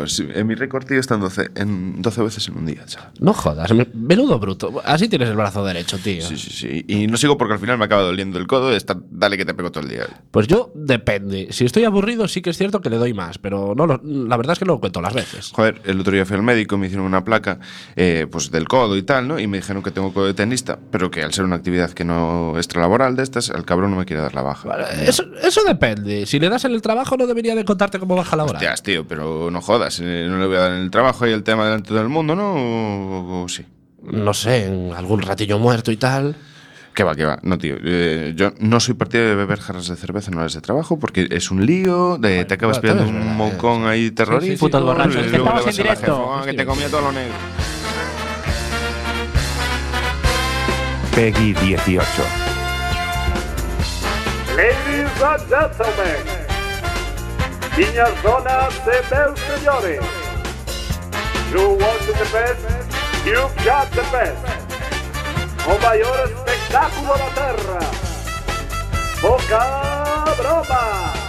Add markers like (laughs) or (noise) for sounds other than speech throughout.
Pues en mi récord, tío, está en 12, en 12 veces en un día, chaval. No jodas, me- menudo bruto. Así tienes el brazo derecho, tío. Sí, sí, sí. Y no sigo porque al final me acaba doliendo el codo estar, dale que te pego todo el día. Pues yo depende. Si estoy aburrido, sí que es cierto que le doy más, pero no lo- la verdad es que no lo cuento las veces. Joder, el otro día fui al médico, me hicieron una placa eh, pues del codo y tal, ¿no? Y me dijeron que tengo codo de tenista, pero que al ser una actividad que no extralaboral de estas, el cabrón no me quiere dar la baja. Eso, eso depende. Si le das en el trabajo, no debería de contarte como baja laboral. Hostias, tío, pero no jodas, eh, no le voy a dar en el trabajo y el tema delante del mundo, ¿no? O, o sí. No sé, en algún ratillo muerto y tal. Que va, que va. No, tío. eh, yo no soy partidario de beber jarras de cerveza en horas de trabajo porque es un lío, de, te acabas bueno, pillando un verdad, mocón ahí terrorífico. sí, borrachos, y que luego estamos en directo. jefa, "Ah, que te comía todo lo negro. Peggy 18. Ladies and gentlemen, niñas, donas e meus señores, you want the best, you've got the best. O maior espectáculo da terra, Boca Broma.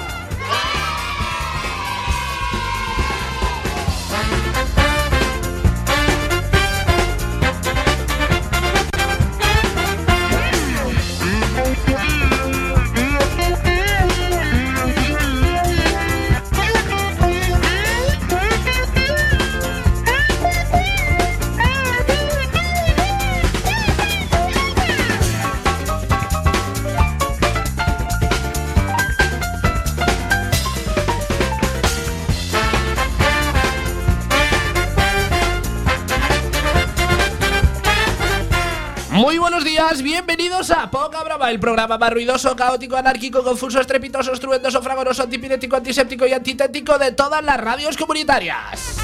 Muy buenos días, bienvenidos a Poca Brava, el programa más ruidoso, caótico, anárquico, confuso, estrepitoso, estruendoso, fragoroso, antipirético, antiséptico y antitético de todas las radios comunitarias.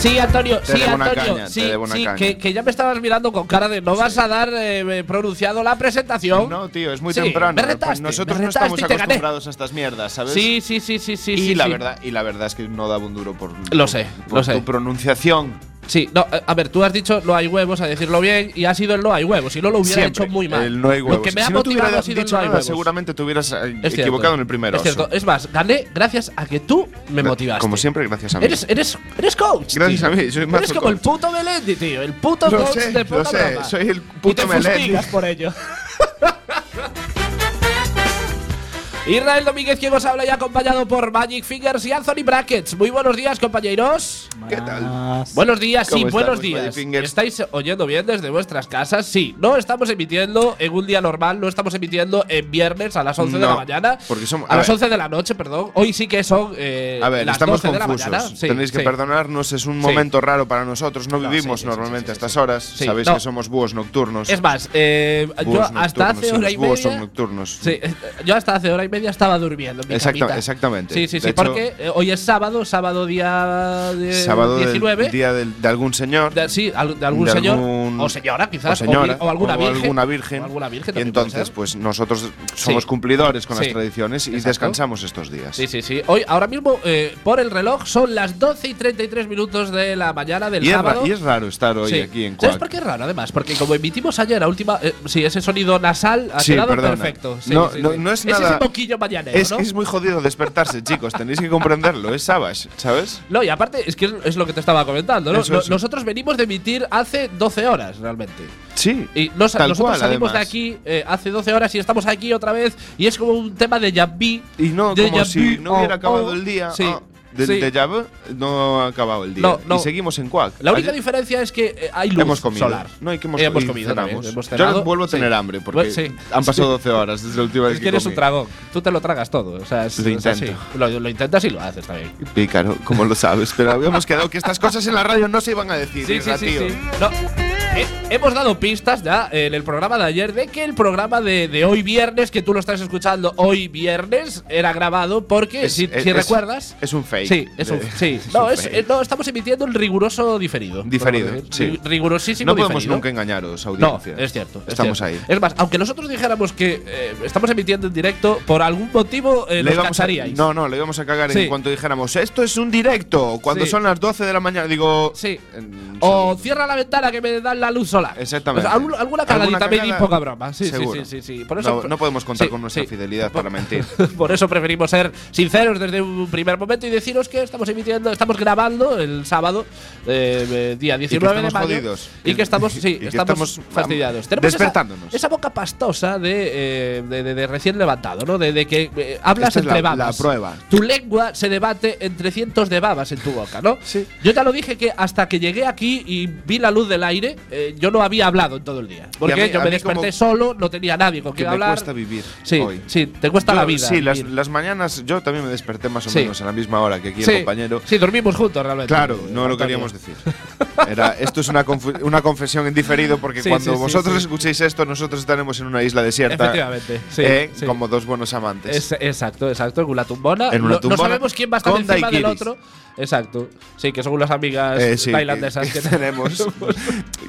Sí, Antonio, Te sí, Antonio, caña, sí, sí, que, que ya me estabas mirando con cara de no vas a dar eh, pronunciado la presentación. No, tío, es muy Sí, temprano. me retaste, Nosotros me no estamos retaste te gané. acostumbrados a estas mierdas, ¿sabes? Sí, sí, sí, sí, sí. y la verdad, y la verdad es que no daba un duro por Lo por- sé, por lo sé. tu pronunciación. Sí, no, eh, a ver, tú has dicho no hay huevos, a decirlo bien, y ha sido el no hay huevos. Si no lo hubiera Siempre, hecho muy mal. El no hay huevos. Lo que me ha si no te motivado ha sido el no hay nada, huevos. seguramente te hubieras eh, Es equivocado cierto, en el primer Es cierto. Es más, gané gracias a que tú me motivaste. Como siempre, gracias a mí. Eres, eres, eres coach. Gracias tío. a mí, soy mazo Eres como el coach. puto Melendi, tío. El puto Lo coach sé, de lo puta sé, broma. soy el Y te puto Melendi. fustigas por ello. (laughs) Israel Domínguez, quien os habla y acompañado por Magic Fingers y Anthony Brackets. Muy buenos días, compañeros. ¿Qué tal? Buenos días, sí, ¿Cómo buenos días. ¿Estáis oyendo bien desde vuestras casas? Sí, no estamos emitiendo en un día normal, no estamos emitiendo en viernes a las 11 de la No, mañana. porque somos- a, a las ver. 11 de la noche, perdón. Hoy sí que son eh, A ver, las estamos 12 de la confusos. mañana. Sí, Tenéis que sí. perdonarnos, es un Sí. momento raro para nosotros. No No, vivimos sí, sí, normalmente sí, sí, a estas sí. horas. Sí, Sabéis no. que somos búhos nocturnos. Es más, eh, yo Búhos hasta nocturnos, hace sí, hora los y búhos media. son nocturnos. Sí, yo hasta hace hora y media estaba durmiendo en mi Exacta- camita. exactamente. Sí, sí, sí, porque eh, hoy es sábado, sábado día de Sábado del 19. día de algún señor. De, sí, al- de algún señor. algún- o señora, quizás. o señora, o, alguna o virgen. alguna virgen. O alguna virgen y entonces, pues nosotros somos Sí. cumplidores con Sí. las tradiciones y descansamos estos días. Sí, sí, sí. Hoy, ahora mismo, eh, por el reloj, son las 12 y 33 minutos de la mañana del Y es, sábado. y es raro estar hoy Sí. aquí en ¿Sabes por qué es raro, además? Porque como emitimos ayer a última. eh, sí, ese sonido nasal ha Sí, quedado perdona. perfecto. No, es nada- mañanero, Es ¿no? es muy jodido despertarse, chicos. Tenéis que comprenderlo. Es Savage, ¿sabes? No, y aparte, es que es, es lo que te estaba comentando, ¿no? Eso, eso. Nosotros venimos de emitir hace 12 horas, realmente. Sí. Y nos- nosotros cual, salimos de además. aquí eh, hace 12 horas y estamos aquí otra vez. Y es como un tema de Yabbi. Y no, de como si no hubiera acabado el día. Sí. ah, del sí. déjà vu, no ha acabado el día. No, no. Y seguimos en Quack. La única Ayer diferencia es que eh, hay luz hemos comido. solar. No, hay que hemos, Eh, hemos y comido también, hemos Yo cenado, ahora vuelvo a sí. tener hambre porque Bueno, sí. han pasado 12 horas desde la última vez Es que eres un comí. dragón. Tú te lo tragas todo. O sea, es, Lo es así. Lo, lo intentas y lo haces también. Pícaro, como lo sabes. Pero habíamos quedado que estas cosas en la radio no se iban a decir. Sí, sí, sí, sí. No, eh, hemos dado pistas ya en el programa de ayer de que el programa de, de hoy viernes, que tú lo estás escuchando hoy viernes, era grabado porque, Es- si, es- si es- recuerdas. Es un fake. Sí, es un, sí. (laughs) No, un fake. eh, no, estamos emitiendo el riguroso diferido. Diferido, sí. Ri- Rigurosísimo No podemos diferido. nunca engañaros, No, audiencia. es cierto. es Estamos cierto. ahí. Es más, aunque nosotros dijéramos que eh, estamos emitiendo en directo, por algún motivo eh, Le nos a- no, no, le íbamos a cagar Sí. en cuanto dijéramos esto es un directo. Cuando Sí. son las 12 de la mañana, digo. Sí. en- O cierra la ventana que me dan la luz solar. sola. Exactamente. O sea, algún- alguna cagadita me di poca broma. Sí, sí, seguro. sí, sí, sí. Por eso, No- no podemos contar sí, con nuestra sí. fidelidad para mentir. (laughs) Por eso preferimos ser sinceros desde un primer momento y deciros que estamos emitiendo, estamos grabando el sábado, eh, eh, día 19 de mayo. jodidos. Y que estamos, (laughs) sí, Y que estamos, estamos, fastidiados. Tenemos despertándonos. Esa, boca pastosa de, eh, de, de- de recién levantado, ¿no? De, que eh, hablas Esta es entre la- babas. la prueba. Tu lengua se debate entre cientos de babas en tu boca, ¿no? Sí. Yo ya lo dije que hasta que llegué aquí y vi la luz del aire, eh, yo no había hablado en todo el día. Porque mí- yo me desperté solo, no tenía nadie con quien me hablar. cuesta vivir Sí, hoy. sí, te cuesta Yo- la vida. Sí, las, las mañanas yo también me desperté más o Sí. menos a la misma hora que aquí sí, el compañero. Sí, dormimos juntos realmente. Claro, no lo queríamos decir. Era, esto es una, una confesión en diferido porque Sí, cuando vosotros escuchéis esto, nosotros estaremos en una isla desierta. Efectivamente, eh. Como dos buenos amantes. Es- exacto, exacto, en una tumbona. En una No- tumbona no sabemos quién va a estar encima del daiquiris. otro. Exacto. Sí, que son unas amigas Eh, tailandesas que, que, que tenemos.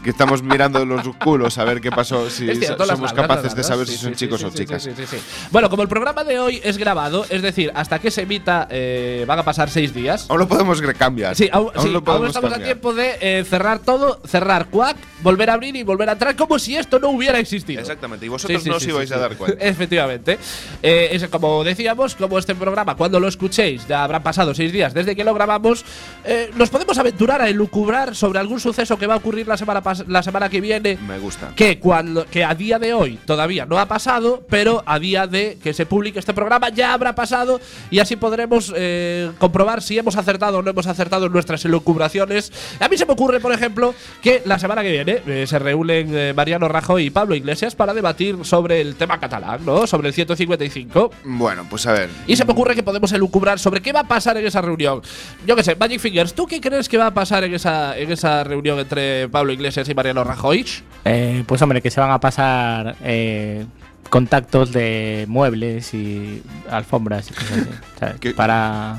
que (laughs) estamos mirando los culos a ver qué pasó, (laughs) si cierto, somos capaces las de saber Sí, si son sí, chicos sí, o sí, chicas. sí, sí, sí. Bueno, como el programa de hoy es grabado, es decir, hasta que se emita eh, van a pasar seis días. Aún lo podemos cambiar. Sí, aún, sí, lo aún estamos a tiempo de eh, cerrar todo, cerrar Quack, volver a abrir y volver a entrar como si esto no hubiera existido. Exactamente, y vosotros Sí, sí, no os sí, ibais sí, a dar cuenta. (laughs) Efectivamente. Eh, es como decíamos, como este programa, cuando lo escuchéis, ya habrán pasado seis días desde que lo grabamos, eh, nos podemos aventurar a elucubrar sobre algún suceso que va a ocurrir la semana, pas- la semana que viene. Me gusta. Que, cuando, que a día de hoy todavía no ha pasado, pero a día de que se publique este programa ya habrá pasado y así podremos eh, comprobar si hemos acertado o no hemos acertado en nuestras elucubraciones. A mí se me ocurre, por ejemplo, que la semana que viene eh, se reúnen eh, Mariano Rajoy y Pablo Iglesias para debatir sobre el tema catalán, ¿no? Sobre el 155. Bueno, pues a ver. Y se me ocurre que podemos elucubrar sobre qué va a pasar en esa reunión. Yo qué sé, Magic Fingers, ¿tú qué crees que va a pasar en esa, en esa reunión entre Pablo Iglesias y Mariano Rajoy? Eh, pues hombre, que se van a pasar eh, contactos de muebles y alfombras y cosas así. ¿sabes? Para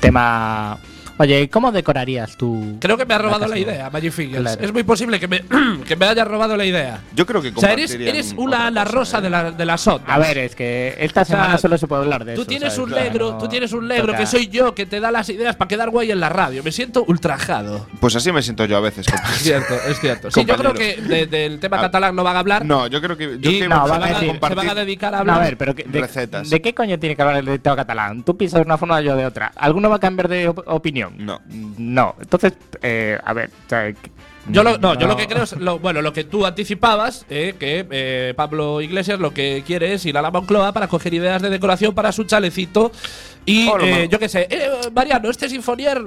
tema... Oye, ¿cómo decorarías tú? Creo que me ha robado la idea, Magic Fingers. Claro. Es muy posible que me, (clears throat) que me haya robado la idea. Yo creo que O sea, eres, eres una ala rosa ¿eh? de la, de la SOT. A ver, es que esta sea, semana solo se puede hablar de Tú eso. tienes ¿sabes? un negro, tú tienes un negro que soy yo que te da las ideas para quedar guay en la radio. Me siento ultrajado. Pues así me siento yo a veces. (laughs) Es cierto, es cierto. Sí, yo creo que de- del tema Ah, catalán no van a hablar. No, yo creo que. Yo y que no, van a se, van a, decir- se van a dedicar a No, hablar. a ver, pero que- de, Recetas. ¿de qué coño tiene que hablar el tema catalán? Tú piensas de una forma, yo de otra. ¿Alguno va a cambiar de op- opinión? No. No. Entonces, eh, a ver. o sea, Yo lo, no, yo lo que creo es, lo, bueno, lo que tú anticipabas, eh, que eh, Pablo Iglesias lo que quiere es ir a la Moncloa para coger ideas de decoración para su chalecito. Y Hola, eh, yo qué sé, eh, Mariano, este sinfonier,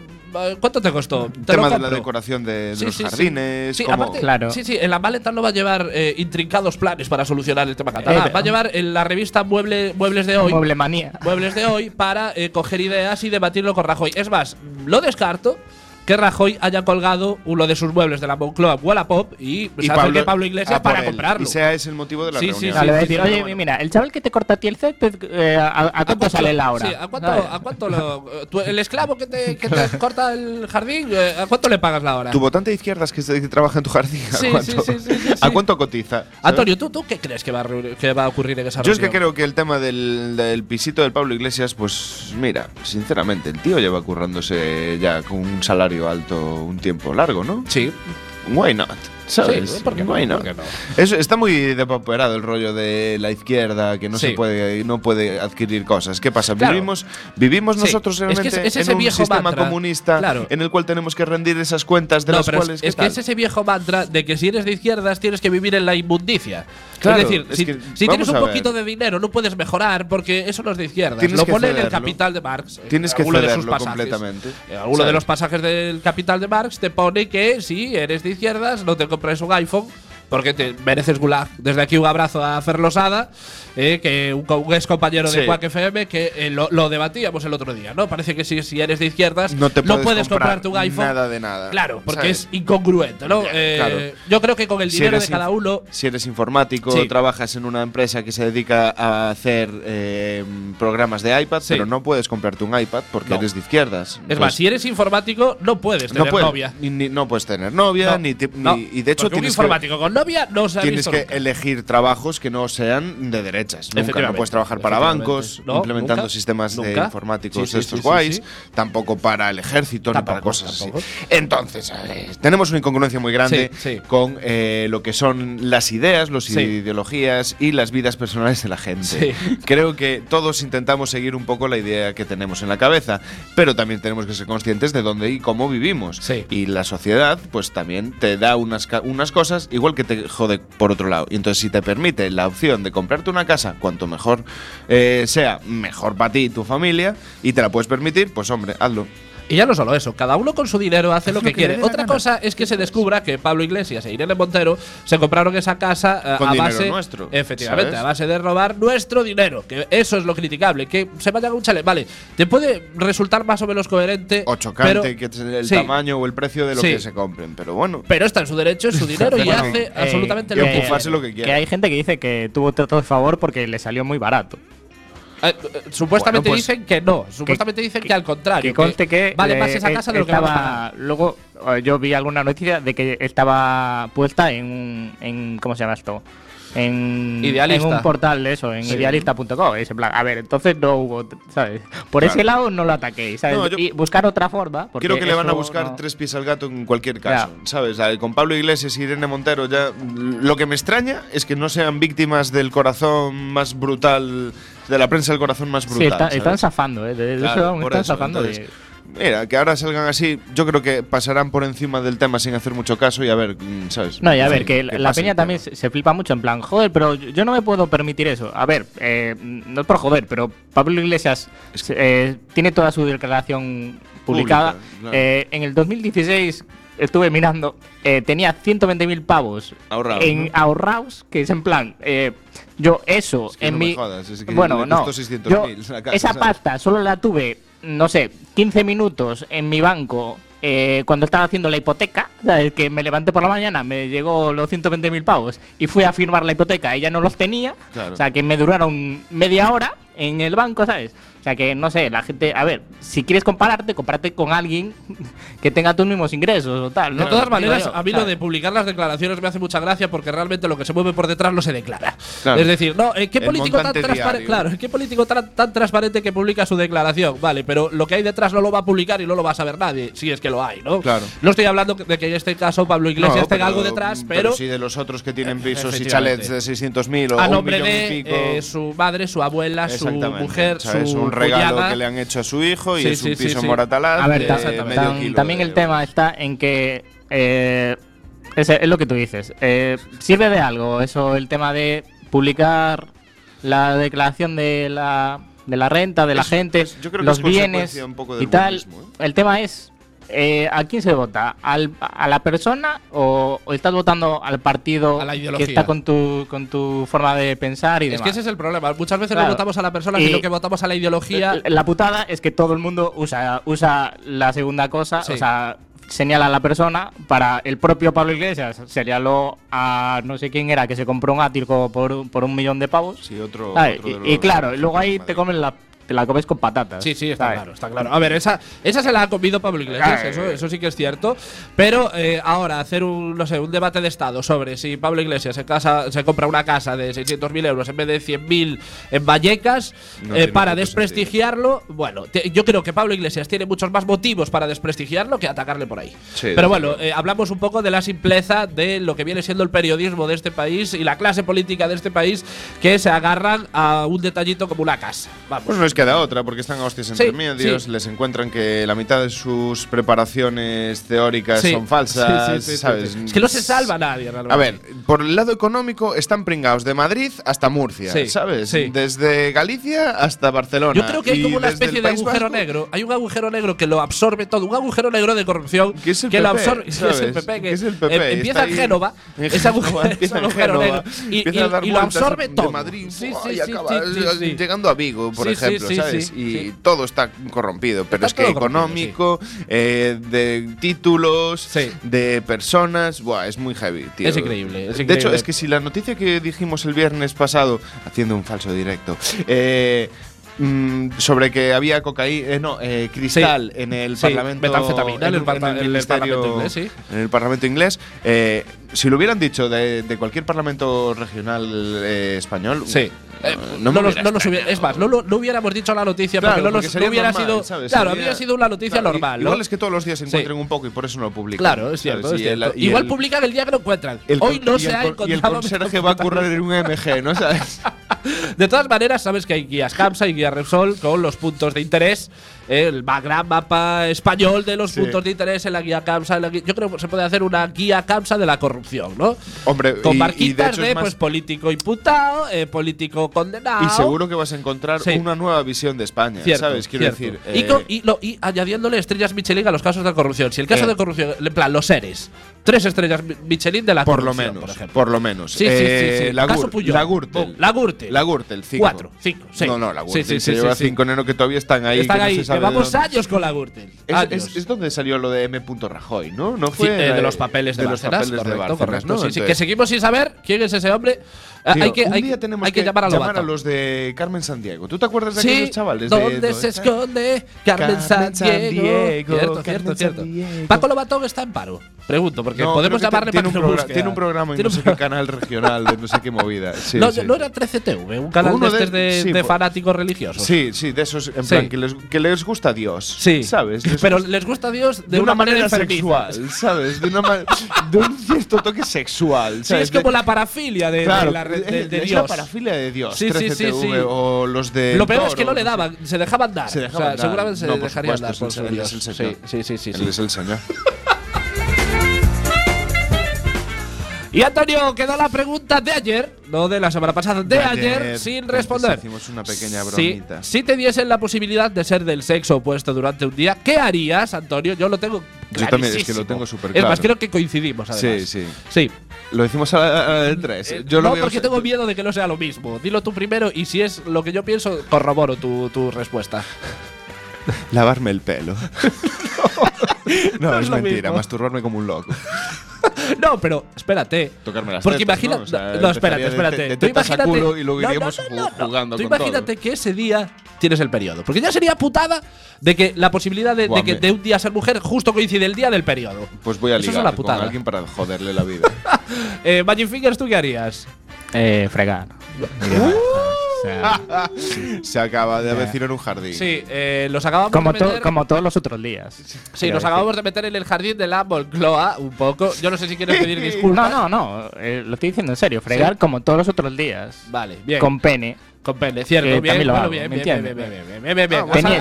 ¿cuánto te costó? Te tema de la decoración de, de Sí, los sí, sí. jardines. Sí, como- aparte, Claro. sí, sí, en la maleta no va a llevar eh, intrincados planes para solucionar el tema catalán. Eh, va a llevar en la revista Mueble, Muebles de hoy. Mueble manía. Muebles de hoy para eh, coger ideas y debatirlo con Rajoy. Es más, lo descarto que Rajoy haya colgado uno de sus muebles de la Moncloa Wallapop y, y se acerque Pablo Iglesias a por para él, comprarlo. Y sea ese el motivo de la Sí, sí, reunión. Voy a sí, decir, sí, oye, bueno. mira, el chaval que te corta a ti el césped, eh, ¿a, a cuánto cuánto- sale la hora? Sí, ¿a cuánto, a cuánto lo, tú- el esclavo que te, que te (laughs) corta el jardín, eh, ¿a cuánto le pagas la hora? Tu votante de izquierdas que, se- que trabaja en tu jardín, ¿a Sí, cuánto, sí, sí, sí, sí, ¿a sí. cuánto cotiza? ¿sabes? Antonio, ¿tú, ¿tú qué crees que va, a, que va a ocurrir en esa Yo es que reunión? creo que el tema del, del pisito del Pablo Iglesias, pues mira, sinceramente, el tío lleva currándose ya con un salario alto un tiempo largo, ¿no? Sí, Why not? ¿Sabes? Sí, ¿por qué no? Why not? ¿Por qué no? Eso está muy depauperado el rollo de la izquierda, que no Sí. se puede, no puede adquirir cosas. ¿Qué pasa? Claro. Vivimos, vivimos Sí. nosotros Es que realmente es- es ese en un viejo sistema mantra. comunista Claro. en el cual tenemos que rendir esas cuentas de no, las pero es- cuales. es, ¿qué que tal? es ese viejo mantra de que si eres de izquierdas tienes que vivir en la inmundicia. Claro, es decir, es si, que si tienes un poquito de dinero no puedes mejorar porque eso no es de izquierdas. Tienes Lo pone en el cederlo. Capital de Marx. en Tienes que alguno de sus cederlo pasajes. completamente. En alguno de ¿Sabes? los pasajes del Capital de Marx te pone que si eres de izquierdas no te compres un iPhone porque te mereces gulag. Desde aquí un abrazo a Fer Losada, eh, que un, ex compañero de. Quack FM, que eh, lo, lo debatíamos el otro día, ¿no? Parece que si, si eres de izquierdas No te puedes comprar comprarte un iPhone. nada de nada, Claro, porque ¿sabes? es incongruente, ¿no? Eh, claro. Yo creo que con el Si dinero eres de cada uno. Si eres informático, Sí. trabajas en una empresa que se dedica a hacer programas de iPad, Sí. pero no puedes comprarte un iPad porque No. eres de izquierdas. Es más, si eres informático, no puedes no tener puedes, novia. Ni, ni- no puedes tener novia, No, ni, ti- no, ni- y de hecho porque un tienes informático con novia no se ha Tienes visto que nunca. elegir trabajos que no sean de derechas. Nunca no puedes trabajar para bancos, No, implementando nunca, sistemas de informáticos Sí, sí, de estos sí, guays, tampoco para el ejército ni para cosas tampoco. así. Entonces, tenemos una incongruencia muy grande con eh, lo que son las ideas, las ideologías y las vidas personales de la gente. Creo que todos intentamos seguir un poco la idea que tenemos en la cabeza, pero también tenemos que ser conscientes de dónde y cómo vivimos. Y la sociedad, pues también te da unas, unas cosas, igual que te jode por otro lado. Y entonces, si te permite la opción de comprarte una casa, cuanto mejor eh, sea, mejor para ti y tu familia, y te la puedes permitir, pues hombre, hazlo. Y ya no solo eso, cada uno con su dinero hace lo que lo que le quiere. Otra gana. cosa es que se descubra que Pablo Iglesias e Irene Montero se compraron esa casa eh, Con a dinero base nuestro, efectivamente, ¿sabes? a base de robar nuestro dinero, que eso es lo criticable, que se vayan a un chalet, vale, te puede resultar más o menos coherente O chocante, pero- que es el sí, tamaño o el precio de lo Sí. que se compren. Pero bueno, Pero está en su derecho, es su (laughs) dinero y Bueno, hace eh, absolutamente lo que quiere. lo que hay gente que dice que tuvo trato de favor porque le salió muy barato. Eh, eh, supuestamente Bueno, pues, dicen que no, supuestamente dicen que, al contrario, Que conste que vale más eh, esa casa de lo que vamos a estaba pagar. luego yo vi alguna noticia de que estaba puesta en en cómo se llama esto en, en un portal de eso en Sí. idealista.com es en plan a ver entonces no hubo sabes por ese lado no lo ataquéis ¿sabes? No, yo- y buscar otra forma porque Creo que le van a buscar no- tres pies al gato en cualquier caso. ¿sabes? A- Con Pablo Iglesias y Irene Montero ya lo que me extraña es que no sean víctimas del corazón más brutal de la prensa del corazón más sí, brutal. están zafando eh, de, de Claro, eso están eso, zafando entonces, de- Mira, que ahora salgan así, yo creo que pasarán por encima del tema sin hacer mucho caso y a ver, mm, ¿sabes? No, y a ver, (laughs) que la pase peña también se, se flipa mucho en plan, joder, pero yo no me puedo permitir eso. A ver, eh, no es por joder, pero Pablo Iglesias Es que- eh, tiene toda su declaración publicada. Pública, claro. Eh, en el 2016 estuve mirando, eh, tenía 120.000 pavos Ahorrados, en ¿no? ahorrados, que es en plan, eh, yo eso Es que en no mi... jodas, es que bueno, no, costó 600.000 yo (laughs) casa, esa ¿sabes? pasta solo la tuve, no sé, 15 minutos en mi banco eh, cuando estaba haciendo la hipoteca, ¿sabes? que me levanté por la mañana, me llegó los 120.000 pavos y fui a firmar la hipoteca, ella no los tenía, Claro. o sea que me duraron media hora en el banco, ¿sabes? O sea que no sé, la gente, a ver, si quieres compararte, compárate con alguien que tenga tus mismos ingresos o tal. ¿no? De todas maneras, yo, a mí lo de publicar las declaraciones me hace mucha gracia porque realmente lo que se mueve por detrás no se declara. Claro. Es decir, no, ¿eh, ¿qué El político tan transparente? diario. Claro, ¿qué político tan, tan transparente que publica su declaración? Vale, pero lo que hay detrás no lo va a publicar y no lo va a saber nadie, si es que lo hay, ¿no? Claro. No estoy hablando de que en este caso Pablo Iglesias No, tenga pero- algo detrás, pero, sí de los otros que tienen pisos y chalets de 600.000 o a un nombre millón y pico. eh, su madre, su abuela, su mujer, su un regalo que le han hecho a su hijo y Sí, es un sí, piso sí. en Moratalaz A ver, de también de- el tema está en que eh, es, es lo que tú dices. eh, ¿Sirve de algo eso, el tema de publicar la declaración de la, de la renta de la Es- gente, es- yo creo que los es bienes consecuencia un poco del y tal? ¿eh? El tema es, eh, ¿a quién se vota? ¿Al- ¿A la persona o, o estás votando al partido A la que está con tu, con tu forma de pensar y Es demás? que ese es el problema. Muchas veces Claro. no votamos a la persona, Y- sino que votamos a la ideología. La- La putada es que todo el mundo usa, usa la segunda cosa, Sí. o sea, señala a la persona. Para el propio Pablo Iglesias, señaló a no sé quién era que se compró un ático por, un- por un millón de pavos. Sí, otro, otro de Y, los- y claro, luego ahí te comen la, te la comes con patatas. Sí, sí, está ¿sabes? claro, está claro. A ver, esa, esa se la ha comido Pablo Iglesias, eso, eso sí que es cierto. Pero eh, ahora hacer un, no sé, un debate de Estado sobre si Pablo Iglesias se, casa, se compra una casa de 600.000 euros en vez de 100.000 en Vallecas No eh, para desprestigiarlo, bueno, te- yo creo que Pablo Iglesias tiene muchos más motivos para desprestigiarlo que atacarle por ahí. Sí, Pero bueno, eh, hablamos un poco de la simpleza de lo que viene siendo el periodismo de este país y la clase política de este país que se agarran a un detallito como una casa. Vamos. Pues no les queda otra, porque están a hostias entre Sí, medios, sí. les encuentran que la mitad de sus preparaciones teóricas Sí. son falsas, Sí, sí, sí, sí, ¿sabes? Es que no se salva nadie, realmente. A ver, por el lado económico están pringados de Madrid hasta Murcia, ¿sabes? Desde Galicia hasta Barcelona. Yo creo que hay como una especie de agujero Vasco, negro. Hay un agujero negro que lo absorbe todo. Un agujero negro de corrupción Que es el lo PP, absorbe. que (laughs) es el. PP. Que, Que es el PP, eh, está empieza en Génova. ese (laughs) agujero, negro. Y, lo absorbe de todo. Y acaba llegando a Vigo, por Sí, sí, ejemplo, sí, ¿sabes? sí, y sí. todo está corrompido, pero Está es que económico, eh, de títulos, de personas, buah, es muy heavy, tío. Es increíble, es De increíble. hecho, es que si la noticia que dijimos el viernes pasado, haciendo un falso directo, eh, mm, sobre que había cocaína, no, eh, cristal en el Sí, parlamento metanfetamina en el en el ministerio- parlamento inglés, sí. en el parlamento inglés. eh, si lo hubieran dicho de, de cualquier parlamento regional eh, español, Sí. Eh, no, no, me nos- no nos hubiera- es más, no, no hubiéramos dicho la noticia Claro, porque no, porque no hubiera normal, sido. ¿sabes? Claro, Sería- habría sido una noticia Claro, normal. Igual ¿no? es que todos los días se Sí. encuentran un poco y por eso no lo publican. Claro, es cierto. es el- cierto. y Igual el- publican el día que lo encuentran. el Hoy no se el ha con- encontrado. Y el conserje (laughs) va a currar en un MG, ¿no sabes? De todas maneras, sabes que hay guías CAMSA y guías Repsol con los puntos de interés. Eh, El gran mapa español de los Sí. puntos de interés en la guía CAMSA. la yo creo que se puede hacer una guía CAMSA de la corrupción, ¿no? Hombre, Con y- y de, pues político imputado, eh, político condenado. Y seguro que vas a encontrar Sí. una nueva visión de España, Cierto, ¿sabes? Quiero cierto. decir. y, eh, co- y lo- y añadiéndole estrellas Michelin a los casos de corrupción. Si el caso Eh. de corrupción, en plan, los seres, tres estrellas Mi- Michelin de la por lo corrupción, menos, por ejemplo. por lo menos. Sí, sí, Eh, sí, sí. La, Caso Puyol. la Gürtel. La Gürtel. La Gürtel, cinco. Cuatro, cinco, seis. No, no, la Gürtel sí, se lleva cinco neno que todavía están ahí. Están que no se sabe llevamos años con la Gürtel. Es, es- es donde salió lo de M. Rajoy, ¿no? No Sí, fue eh, de la- los papeles de, los Bárcenas, papeles de correcto, Bárcenas, correcto, ¿no? sí, sí, que seguimos sin saber quién es ese hombre. Ah, tío, hay que, un hay, día tenemos hay que, llamar a llamar a los de Carmen Sandiego. ¿Tú te acuerdas de Sí, aquellos chavales? ¿dónde de, se esconde Carmen, Carmen San Diego? Sandiego, Cierto, Carmen cierto, cierto. Sandiego. Paco Lobatón está en paro. Pregunto, porque No, podemos que llamarle tiene para que un, lo tiene un programa en no un sé qué canal regional de no sé qué movida. (laughs) Sí, no, sí. no era 13TV, un canal Uno de de- de, sí, de po- fanáticos religiosos. Sí, sí, de esos, en plan, que les, que les gusta Dios. Sí. ¿Sabes? Les Pero les gusta Dios de, una, manera, sexual, ¿sabes? De, una ma- (laughs) de un cierto toque sexual. Sí, es como la parafilia de, la de, de es Dios. la de Dios. Sí, sí, sí, 13TV, sí. O los de. Lo peor es que no le daban, se dejaban dar. Se O sea, dar. seguramente se No, por dejarían dar por el- el Sí, sí, sí, sí, Él sí. es el señor. Y Antonio, quedó la pregunta de ayer, no de la semana pasada, de, De ayer, ayer, sin responder. hicimos una pequeña Si, bromita. si te diesen la posibilidad de ser del sexo opuesto durante un día, ¿qué harías, Antonio? Yo lo tengo Yo también, es que lo tengo súper Es más, claro. creo que coincidimos, además. Sí, sí. Sí. Lo hicimos a la, a la del 3. Eh, Yo no, porque tengo miedo de que no sea lo mismo. Dilo tú primero y si es lo que yo pienso, corroboro tu, tu respuesta. Lavarme el pelo. (laughs) no, no es es mentira. mismo. Masturbarme como un loco. No, pero espérate. Tocarme las Porque tetas, imagina. ¿no? O sea, no, espérate, de espérate. de Tú tetas a imagínate. culo y luego No, no, iríamos no, ju- no, no. jugando Tú con imagínate que ese día tienes el periodo. Porque ya sería putada de que la posibilidad de, que de un día ser mujer justo coincide el día del periodo. Pues voy a Eso es ligar con putada. alguien para joderle la vida. (laughs) Eh, Magic Fingers, ¿tú qué harías? Eh, fregar. Sea, (laughs) Se acaba de vecino en un jardín. Sí, eh, los acabamos como, de to- meter. como todos los otros días. sí, nos decir. acabamos de meter en el jardín de la Moncloa un poco. Yo no sé si quieres pedir (laughs) disculpas. No, no, no. eh, lo estoy diciendo en serio. Fregar como todos los otros días. Vale, bien. Con pene. Con pene, cierto. Que bien, bueno, bien, ¿me bien, bien, bien, bien, bien, bien, bien. Ah, Tenía,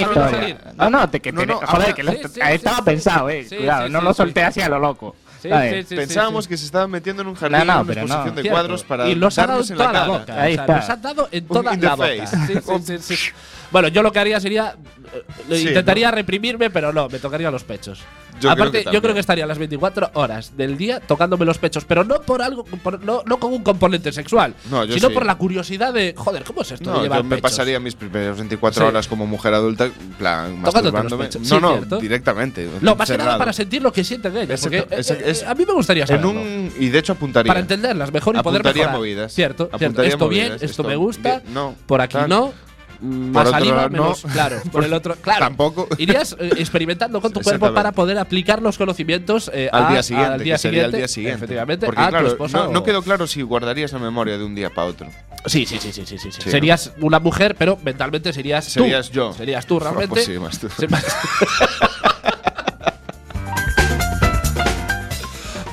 historia. No, no, te, que No, tenía- no, joder, que lo- Sí, estaba pensado, eh. Cuidado, no lo solté así a lo loco. Sí, sí, sí, Pensábamos sí. que se estaba metiendo en un jardín No, no, en una pero no. exposición de Cierto. cuadros para y los ha dado en toda la, cara. boca. Ahí o sea, está. Los ha dado en toda la boca. (laughs) Bueno, yo lo que haría sería. eh, Sí, intentaría reprimirme, pero no, me tocaría los pechos. Yo Aparte, que yo creo también. que estaría las 24 horas del día tocándome los pechos, pero no por algo, por- no, no con un componente sexual, No, yo sino sí. por la curiosidad de, joder, ¿cómo es esto de No, llevar yo me pechos? pasaría mis primeras 24 Sí. horas como mujer adulta, en plan, Tocándote los masturbándome. pechos. No, Sí, no, cierto. directamente. No, más que nada para sentir lo que sienten ellos. Exacto, Porque, eh, eh, es- a mí me gustaría En saberlo. un, y de hecho apuntaría. para entenderlas mejor y poder Apuntaría mejorar. movidas. Cierto, cierto. Apuntaría Esto bien, movidas, esto, esto me gusta. bien, no, por aquí tal. no. Mm, Más saliva, no. menos. Claro, por el otro. (laughs) Claro. Tampoco. Irías eh, experimentando con tu cuerpo para poder aplicar los conocimientos eh, al a- día siguiente, al día que sería al siguiente, día siguiente. Efectivamente, Porque a claro, tu esposa. no, quedó claro si guardarías la memoria de un día para otro. Sí, sí, sí, sí, sí, sí, Serías una mujer, pero mentalmente serías tú. Serías yo. Serías tú realmente. Pues sí, más tú. (laughs)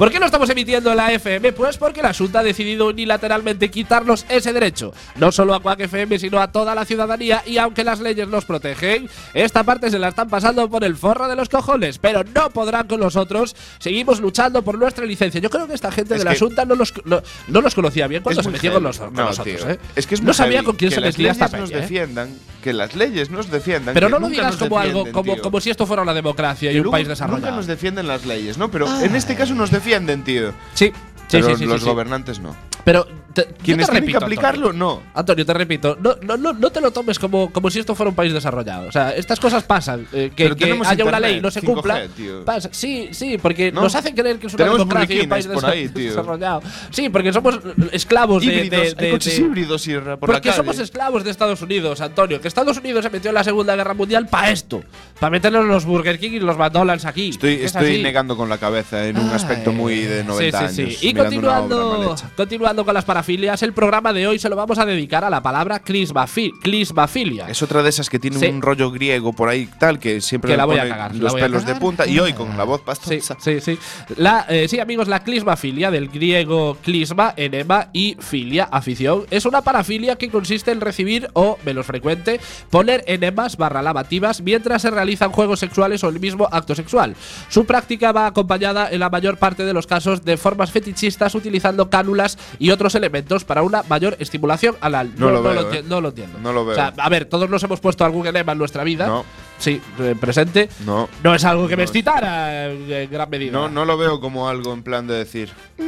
¿Por qué no estamos emitiendo en la FM? Pues porque la Junta ha decidido unilateralmente quitarnos ese derecho. No solo a Quack FM, sino a toda la ciudadanía. Y aunque las leyes los protegen, esta parte se la están pasando por el forro de los cojones. Pero no podrán con nosotros. Seguimos luchando por nuestra licencia. Yo creo que esta gente Es de la Junta no los, no, no los conocía bien cuando se metían con, los, con No, nosotros. tío. ¿eh? Es que es no sabía con quién que se les lía esta leyes nos peña, ¿eh? defiendan, que las leyes nos defiendan. Pero no lo digas nos como algo, como, como si esto fuera una democracia y Que un luego país desarrollado. Nunca nos defienden las leyes, ¿no? Pero en este caso nos defienden, tío. Sí, sí, Pero sí, sí, los sí. gobernantes no. Pero te, Quienes tienen que repito, aplicarlo, Antonio. no. Antonio, te repito, no, no, no, no te lo tomes como, como si esto fuera un país desarrollado. O sea, estas cosas pasan. eh, que haya una ley y no se 5G, cumpla. pasa. Sí, sí, porque ¿No? nos hacen creer que es una democracia y un país por ahí, desarrollado. Sí, porque somos esclavos de. Híbridos, de, de- hay coches de- híbridos y por la porque calle. somos esclavos de Estados Unidos, Antonio. Que Estados Unidos se metió en la Segunda Guerra Mundial para esto. Para meternos los Burger King y los McDonald's aquí. Estoy, Es estoy negando con la cabeza en un aspecto muy de 90 sí, sí, años. sí. Y obra mal continuando, continuando con las el programa de hoy se lo vamos a dedicar a la palabra clismafi- clismafilia. Es otra de esas que tiene Sí. un rollo griego por ahí tal que siempre Que la voy a cagar, la los voy a pelos de cagar. punta y hoy con la voz Sí, pastosa. sí, sí. La, eh, sí, amigos, la clismafilia, del griego clisma, enema y filia, afición, es una parafilia que consiste en recibir o, menos frecuente, poner enemas barra lavativas mientras se realizan juegos sexuales o el mismo acto sexual. Su práctica va acompañada en la mayor parte de los casos de formas fetichistas utilizando cánulas y otros elementos para una mayor estimulación anal. No lo veo, eh. no lo entiendo. No lo veo. O sea, a ver, todos nos hemos puesto algún enema en nuestra vida. No. Sí, eh, presente. No. No es algo que me No. excitara en gran medida. No, no lo veo como algo en plan de decir. (laughs)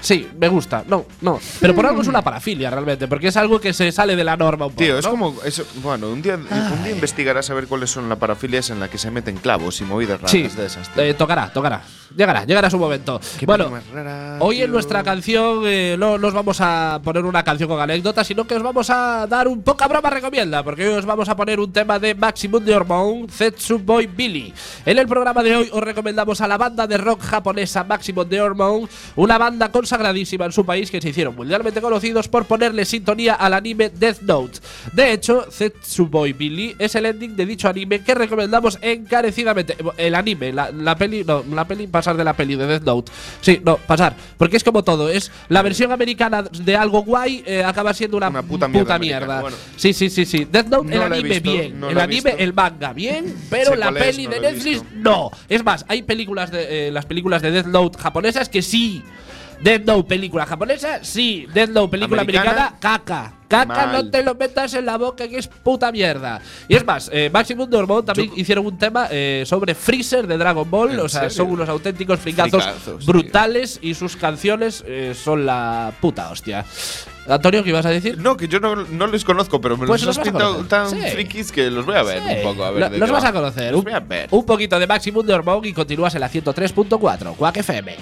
Sí, me gusta. No, no. Pero por algo es una parafilia realmente, porque es algo que se sale de la norma un poco. Tío, es ¿no? como. eso- bueno, un día, un día investigarás a ver cuáles son las parafilias en las que se meten clavos y movidas raras Sí, de esas. eh, tocará, tocará. Llegará, llegará su momento. Qué bueno, rara, hoy en nuestra canción eh, no nos vamos a poner una canción con anécdotas, sino que os vamos a dar un poca broma recomienda, porque hoy os vamos a poner un tema de Maximum de Hormone, Zetsu Boy Billy. En el programa de hoy os recomendamos a la banda de rock japonesa Maximum de Hormone, una banda consagradísima en su país que se hicieron mundialmente conocidos por ponerle sintonía al anime Death Note. De hecho, Zetsu Boy Billy es el ending de dicho anime que recomendamos encarecidamente. El anime, la, la peli, no, la peli, pasar de la peli de Death Note. Sí, no, pasar. Porque es como todo, es la versión americana de algo guay eh, acaba siendo una, Una puta mierda mierda. americana, bueno. Sí, sí, sí, sí. Death Note, No el anime visto, bien. no el anime, el manga bien, pero la es, peli no de Netflix no. Es más, hay películas de eh, las películas de Death Note japonesas que sí. Death Note película japonesa, sí. Death Note película americana, Americana, caca. Caca, mal. no te lo metas en la boca, que es puta mierda. Y es más, eh, Maximum de Hormone también hicieron un tema eh, sobre Freezer de Dragon Ball. ¿En O sea, serio? son unos auténticos fricazos Fricazos, tío. brutales y sus canciones eh, son la puta hostia. Antonio, ¿qué ibas a decir? No, que yo no, no les conozco, pero me Pues los los has pintado tan Sí. frikis que los voy a ver Sí. un poco. A ver Lo- de los vas va. a conocer. Los Un, voy a ver. un poquito de Maximum de Hormone y continúas en la 103.4. Quack FM.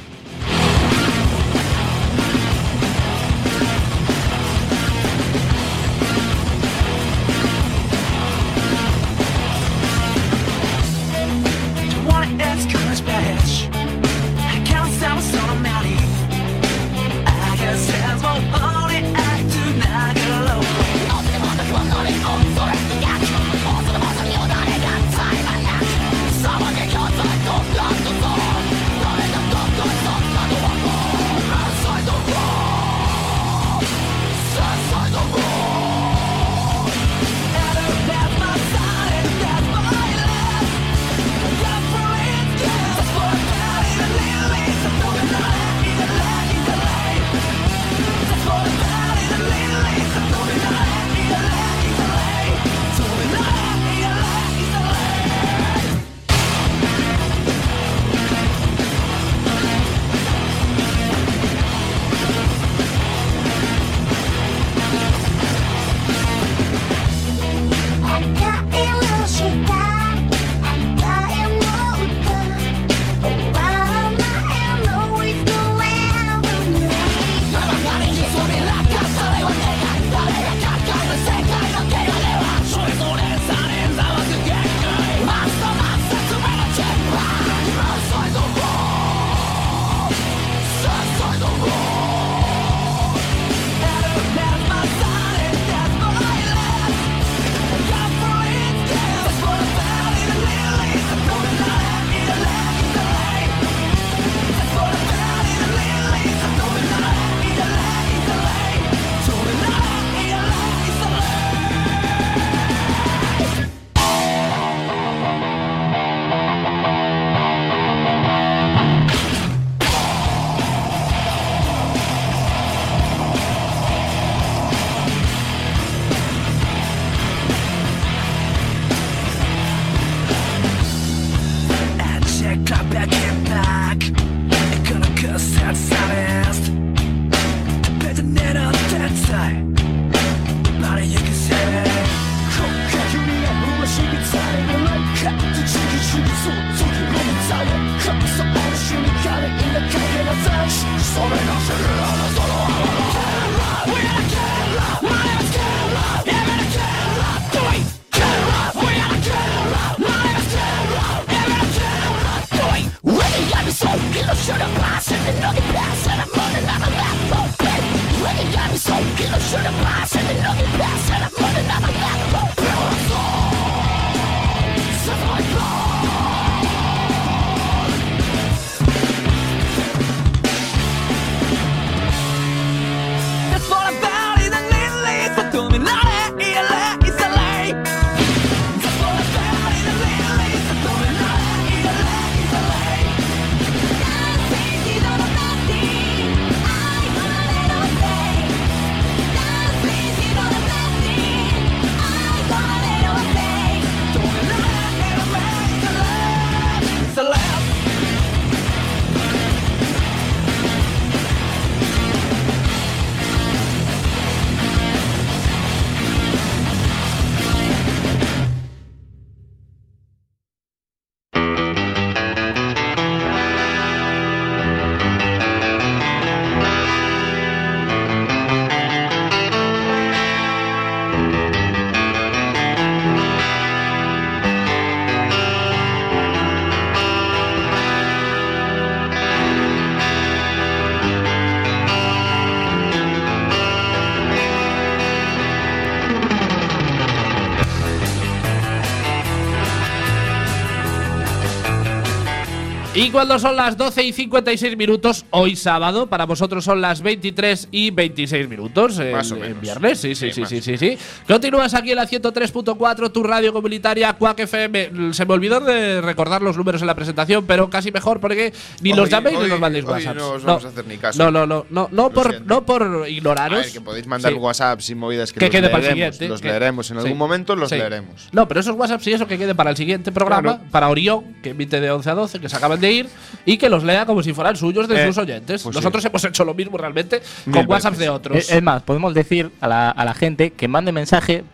Cuando son las 12 y 56 minutos, hoy sábado, para vosotros son las 23 y 26 minutos. El, Más o el menos. viernes, sí, sí, Sí, sí, sí, sí, sí. Continúas aquí en la 103.4, tu radio comunitaria, Quack FM. Se me olvidó de recordar los números en la presentación, pero casi mejor porque ni Hoy- los llaméis ni nos mandéis WhatsApp. no os vamos a hacer ni caso. No, no, no, no, no, por, siento. no por A ignoraros. ver, que podéis mandar Sí. WhatsApps y movidas que, que los quede para el siguiente. Los que- leeremos en sí. algún momento, los Sí. leeremos. No, pero esos WhatsApps y eso que quede para el siguiente programa, Claro. para Orión, que emite de 11 a 12, que se acaban de ir, y que los lea como si fueran suyos de Eh, sus oyentes. pues Nosotros sí. hemos hecho lo mismo realmente Mil con WhatsApps veces. de otros. Es, es más, podemos decir a la, a la gente que mande mensaje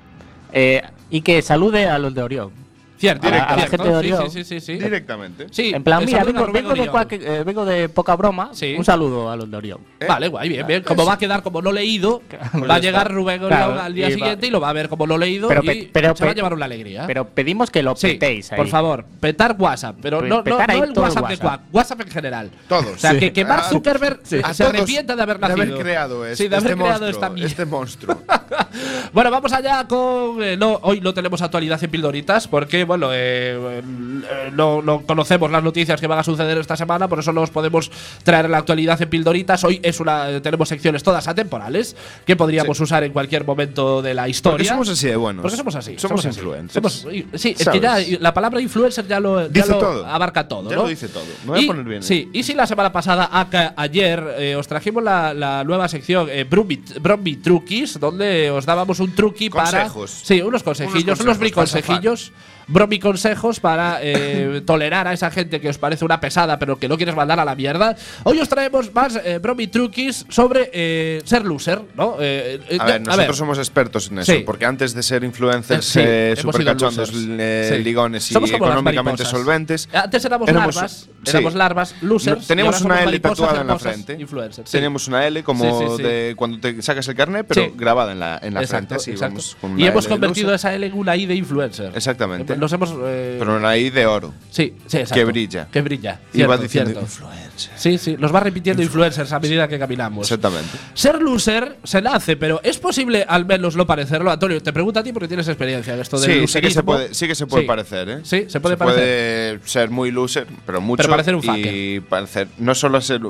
eh, y que salude a los de Orión. Cierto, a la- a la cierto, gente de sí, Orión. sí, sí, sí, sí. Directamente. Sí, En plan, mira, vengo, de, cuac- eh, vengo de poca broma. Sí. Un saludo a los de Orión. ¿Eh? Vale, guay, bien, bien. Como va a quedar como no leído, Pues (laughs) va a llegar. Rubén Orión Claro, al día y va- siguiente y lo va a ver como no leído Pero y pe- pero se va a llevar una alegría. Pero pedimos que lo Sí, petéis ahí. por favor, petar WhatsApp, pero Pe- no, no, petar ahí no el todo el WhatsApp de WhatsApp. Quack, WhatsApp en general. Todos. O sea, Sí. que, que Mark Ah, Zuckerberg se arrepienta de haber De nacido. haber creado Sí, de haber este creado esta mierda. Este monstruo. (laughs) Bueno, vamos allá con. eh, no, hoy no tenemos actualidad en Pildoritas porque, bueno, eh, eh, no, no conocemos las noticias que van a suceder esta semana, por eso no os podemos traer la actualidad en Pildoritas. Hoy es una, eh, tenemos secciones todas atemporales que podríamos Sí. usar en cualquier momento de la historia. Porque somos así de buenos. Porque somos así. Somos así. influencers. Somos- sí, es que ya la palabra influencer ya lo, ya Dice lo todo. abarca todo. Ya ¿no? lo dice todo. Me voy a Y- poner bien. Sí, y si la semana pasada, acá, ayer, eh, os trajimos la, la nueva sección eh, Brumby Truquis, donde os dábamos un truqui para. Consejos. Sí, unos consejillos, Unos unos, consejos para consejillos. Bromi consejos para eh, (laughs) tolerar a esa gente que os parece una pesada pero que no quieres mandar a la mierda. Hoy os traemos más eh, Bromi truquis sobre eh, ser loser, ¿no? Eh, eh, A ver, a nosotros ver. somos expertos en eso, Sí. porque antes de ser influencers Sí, eh, super cachondos, eh, Sí. ligones y económicamente solventes, Antes éramos, éramos- larvas, éramos larvas, losers. no- ahora una L tatuada en la frente. Teníamos una L como de cuando te sacas el carnet, pero grabada en la, en la Exacto, frente. así, vamos con Y hemos L convertido esa L en una I de influencer. Exactamente. Nos hemos. eh, Pero una I de oro. sí, sí, exacto. que brilla. Que brilla. y va Cierto, diciendo cierto. Sí, sí, los va repitiendo influencers a medida que caminamos. Exactamente. Ser loser se nace, pero ¿es posible al menos no parecerlo? Antonio, te pregunto a ti porque tienes experiencia en esto del Sí, sí que, se puede, sí que se puede Sí. parecer, ¿eh? Sí, se puede puede ser muy loser, pero mucho. Pero parecer un Y parecer, no solo ser,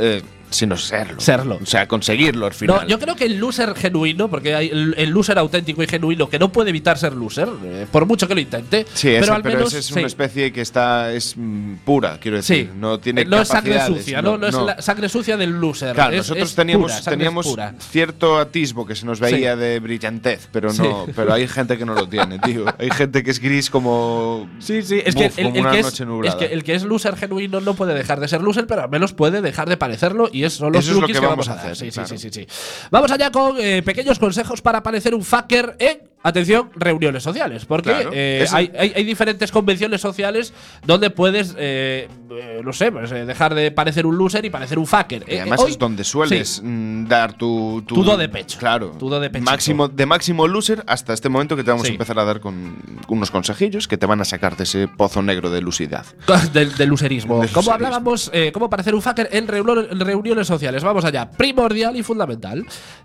eh, sino serlo. Serlo. O sea, conseguirlo al final. No, yo creo que el loser genuino, porque hay el, loser auténtico y genuino que no puede evitar ser loser, eh, por mucho que lo intente. Sí, pero ese- al pero menos ese es sí. una especie que está es mm, pura, quiero decir. Sí, No tiene Eh, no es sangre sucia, no, no es la sangre sucia del loser. Claro, es- nosotros es teníamos, pura, teníamos pura. cierto atisbo que se nos veía Sí. de brillantez, pero Sí. no, pero hay gente que no lo tiene, tío. Hay gente que es gris como Sí, sí, es que, el, el una que es, es que el que es loser genuino no puede dejar de ser loser, pero al menos puede dejar de parecerlo y esos son los Eso es lo que que vamos vamos a hacer. hacer, Sí, claro. sí, sí, sí, sí. Vamos allá con eh, pequeños consejos para parecer un fucker en atención, reuniones sociales. Porque Claro, eh, hay, hay- hay diferentes convenciones sociales donde puedes, eh, eh, no sé, pues, dejar de parecer un loser y parecer un fucker. Y Eh, además hoy- es donde sueles Sí. mm, dar tu, Tu do de pecho. Claro. Tu do de pechito. máximo, de máximo loser hasta este momento que te vamos Sí. a empezar a dar con unos consejillos que te van a sacar de ese pozo negro de lucidad. Del, del userismo. (laughs) Del Como hablábamos, cómo parecer un fucker en reuniones sociales. Vamos allá. Primordial y fundamental.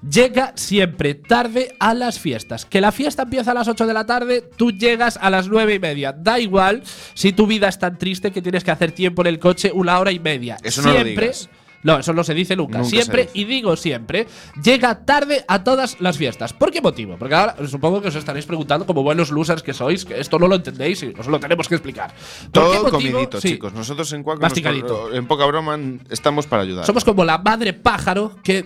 Llega siempre tarde a las fiestas. Que la fiesta empieza a las 8 de la tarde, tú llegas a las 9 y media. Da igual si tu vida es tan triste que tienes que hacer tiempo en el coche una hora y media. Eso no lo siempre. digas. No, eso no se dice nunca. Siempre, dice. y digo siempre, llega tarde a todas las fiestas. ¿Por qué motivo? Porque ahora supongo que os estaréis preguntando, como buenos losers que sois, que esto no lo entendéis y os lo tenemos que explicar. ¿Por qué Todo motivo? comidito, Sí. chicos. Nosotros en Cuac, Masticadito. nosotros, en poca broma, estamos para ayudar. Somos como la madre pájaro que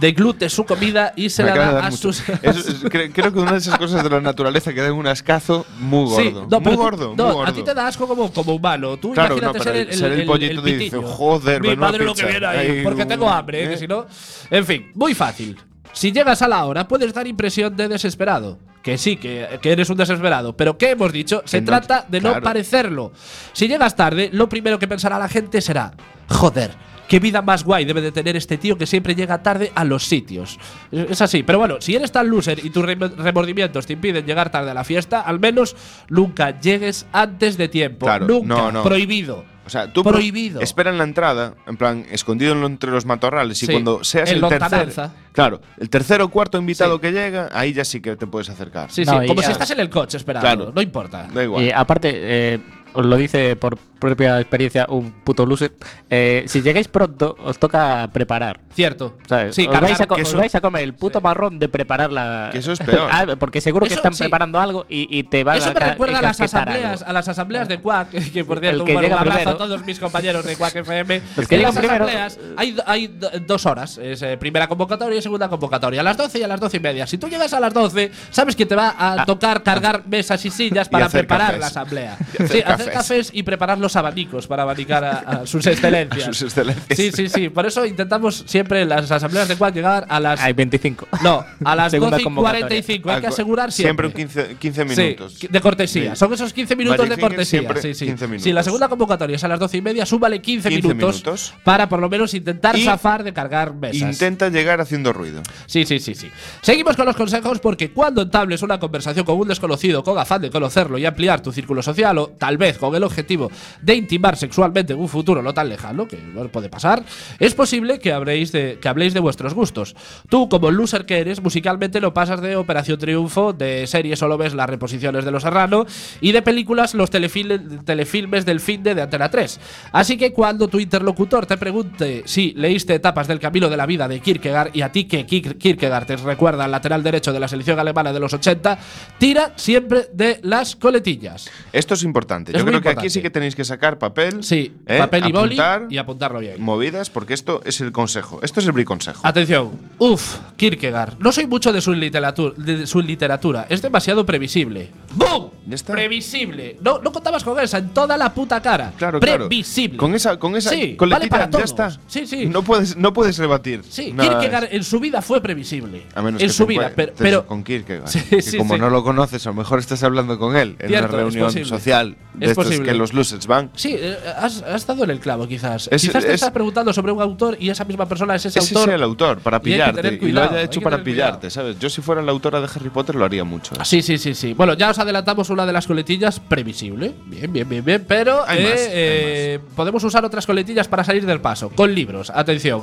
deglute su comida y se Me la da a mucho. sus. (laughs) Es- es- cre- creo que una de esas cosas de la naturaleza que da un ascazo muy Sí, gordo. no, muy gordo, no, muy gordo. A ti te da asco como, como humano. Tú Claro, imagínate no, ser el, ser el pollito el dice. "Joder, Mi madre lo que pizza". viene ahí, Ahí, porque tengo hambre, que eh. si no. En fin, muy fácil. Si llegas a la hora, puedes dar impresión de desesperado. Que sí, que, que eres un desesperado. Pero ¿qué hemos dicho? Se no- trata de no parecerlo. Si llegas tarde, lo primero que pensará la gente será: Joder, qué vida más guay debe de tener este tío que siempre llega tarde a los sitios. Es así. Pero bueno, si eres tan loser y tus rem- remordimientos te impiden llegar tarde a la fiesta, al menos nunca llegues antes de tiempo. Claro, nunca. no, no. Prohibido. O sea, tú pro- Prohibido. espera en la entrada, en plan, escondido entre los matorrales, y cuando seas en el tercer. lontananza. Claro, el tercer o cuarto invitado Sí. que llega, ahí ya sí que te puedes acercar. Sí, No, sí. Como ya- si estás en el coche esperando. Claro. No importa. Da igual. Y aparte, eh, os lo dice por propia experiencia un puto loser. eh, si llegáis pronto, os toca preparar. Cierto. ¿sabes? Sí, os, vais a, os eso- vais comer el puto marrón de preparar la. Que eso es peor. (laughs) Ah, porque seguro que Eso, están sí. preparando algo y, y te van Eso a me ca- recuerda a las asambleas, algo. a las asambleas de Quack, (laughs) que por cierto, El que bueno, un abrazo primero. a todos mis compañeros de Quack FM. (laughs) El que en las primero. asambleas hay, hay do- dos horas, es eh, primera convocatoria y segunda convocatoria, a las 12 y a las 12 y media. Si tú llegas a las 12, sabes que te va a Ah. tocar cargar mesas y sillas para preparar cafés. la asamblea. Y hacer sí, hacer cafés. y preparar los abanicos para abanicar a, a sus excelencias. A sus excelencias. Sí, sí, sí. Por eso intentamos siempre en las asambleas de Quack llegar a las. Hay 25. no, a las Segunda 12 y convocatoria. 45. Hay que asegurar siempre. un 15, 15 Sí, minutos. de cortesía. Sí. Son esos 15 minutos de cortesía. siempre Sí, sí. 15 Si la segunda convocatoria es a las 12 y media, súbale 15, 15 minutos, minutos. para por lo menos intentar Y zafar de cargar mesas. Intenta llegar haciendo ruido. Sí, sí, sí, sí. Seguimos con los consejos porque cuando entables una conversación con un desconocido con afán de conocerlo y ampliar tu círculo social o tal vez con el objetivo de intimar sexualmente en un futuro no tan lejano, que puede pasar, es posible que habléis, de, que habléis de vuestros gustos. Tú, como loser que eres, musicalmente lo pasas de Operación Triunfo, de series solo ves las reposiciones de Los Serrano y de películas los telefil- telefilmes del fin de, Antena 3. Así que cuando tu interlocutor te pregunte si leíste etapas del camino de la vida de Kierkegaard y a ti que Kier- Kierkegaard te recuerda al lateral derecho de la selección alemana de los 80, tira siempre de las coletillas. Esto es importante. Yo creo que aquí sí que tenéis que sacar papel. Sí, ¿eh? papel y boli y apuntarlo bien. Movidas, porque esto es el consejo. Esto es el briconsejo. Atención, uf, Kierkegaard. No soy mucho de su literatura, de su literatura. es demasiado previsible. ¡Bum! Ya está. Previsible. No, no contabas con esa en toda la puta cara. Claro, claro. Previsible. Con esa, con esa Sí, coletilla vale para ya está. Sí, sí. No puedes, no puedes rebatir. Sí, nada Kierkegaard en su vida fue previsible. A menos en que su vida, pero, pero con Kierkegaard. Sí, que como no lo conoces, a lo mejor estás hablando con él en Cierto, una reunión social de Es estos posible. que los losers van. Sí, eh, has, has dado en el clavo, quizás. Es- quizás te es- estás preguntando sobre un autor y esa misma persona es ese, Ese autor. sea el autor, para Y pillarte. Y, cuidado, lo haya hay hecho para tener cuidado. pillarte, ¿sabes? Yo si fuera el autor de Harry Potter lo haría mucho. Sí, sí, sí, sí. Bueno, ya os adelantamos una de las coletillas previsible. Bien, bien, bien, bien. Pero Hay eh, más, eh, podemos usar otras coletillas para salir del paso. Con libros. Atención.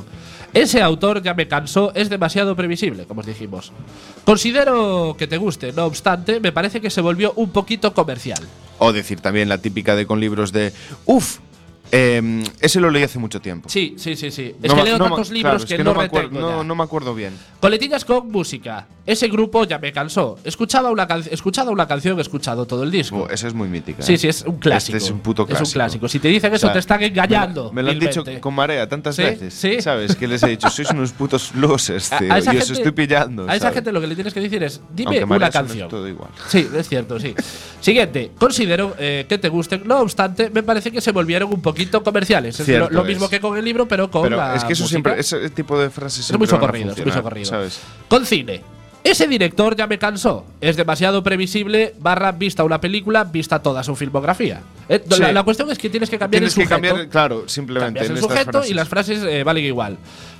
Ese autor ya me cansó, es demasiado previsible, como os dijimos. Considero que te guste, no obstante, me parece que se volvió un poquito comercial. O decir también la típica de con libros de. Uf, eh, ese lo leí hace mucho tiempo. Sí, sí, sí, sí. Es que leo no tantos claro, libros es que, no, me acuerdo, no, no me acuerdo bien. Coletillas con música. Ese grupo ya me cansó. Escuchaba una can- escuchado una canción, he escuchado todo el disco. Esa es muy mítica. Sí, ¿eh? sí, es un clásico. Este es un puto Es clásico. un clásico. Si te dicen eso, O sea, te están engañando. Me lo, me lo han dicho con marea tantas Sí, veces. sí. ¿Sabes? Que les he dicho, sois unos putos losers, tío. a y os estoy pillando. A esa gente lo que le tienes que decir es: dime una canción. todo igual. Sí, es cierto, sí. Siguiente. Considero eh, que te gusten. No obstante, me parece que se volvieron un poquito comerciales. Es lo, lo mismo es. que con el libro, pero con Pero la es que eso música. siempre, ese tipo de frases Es muy socorrido, es muy socorrido. ¿Sabes? Con cine. Ese director ya me cansó. Es demasiado previsible, barra vista una película, vista toda su filmografía. Eh, Sí. la, la cuestión es que tienes que cambiar Tienes el que sujeto. cambiar, claro, simplemente Cambias el sujeto y las frases eh, valen igual.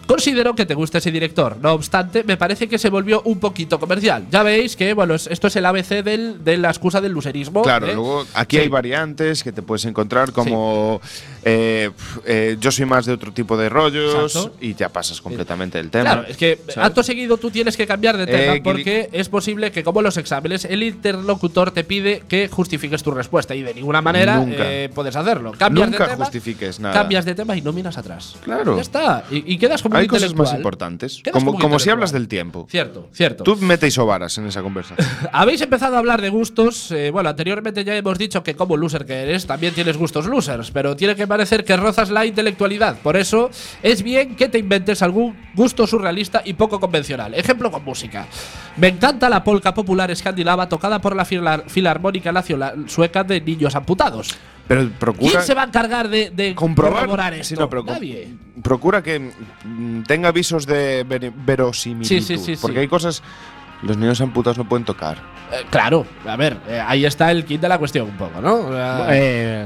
Considero que te gusta ese director. No obstante, me parece que se volvió un poquito comercial. Ya veis que, bueno, es- esto es el ABC del, de la excusa del luserismo. Claro, ¿eh? luego aquí Sí. hay variantes que te puedes encontrar como eh, eh, yo soy más de otro tipo de rollos Exacto. y ya pasas completamente del tema. Claro, es que ¿sabes? acto seguido tú tienes que cambiar de tema que- porque es posible que, como los exámenes, el interlocutor te pide que justifiques tu respuesta y de ninguna manera puedes hacerlo. Cambias Nunca de tema, justifiques nada. Cambias de tema y no miras atrás. Claro. Ya está. Y, y quedas como Hay un cosas más importantes. Como, como como si hablas del tiempo. Cierto, cierto. Tú mete isobaras en esa conversación. (laughs) Habéis empezado a hablar de gustos. eh, bueno, anteriormente ya hemos dicho que como loser que eres, también tienes gustos losers, pero tiene que parecer que rozas la intelectualidad. Por eso es bien que te inventes algún gusto surrealista y poco convencional. Ejemplo con música. Me encanta la polka popular escandinava tocada por la Filar- Filarmónica Nacional Sueca de Niños Amputados. Pero procura ¿Quién se va a encargar de, de comprobar corroborar Sí, esto? no, pero Nadie. Procura que mm, tenga avisos de ver- verosimilitud. Sí, sí, sí, porque sí. hay cosas. Los niños amputados no pueden tocar. Eh, claro, a ver, eh, ahí está el kit de la cuestión un poco, ¿no? Eh,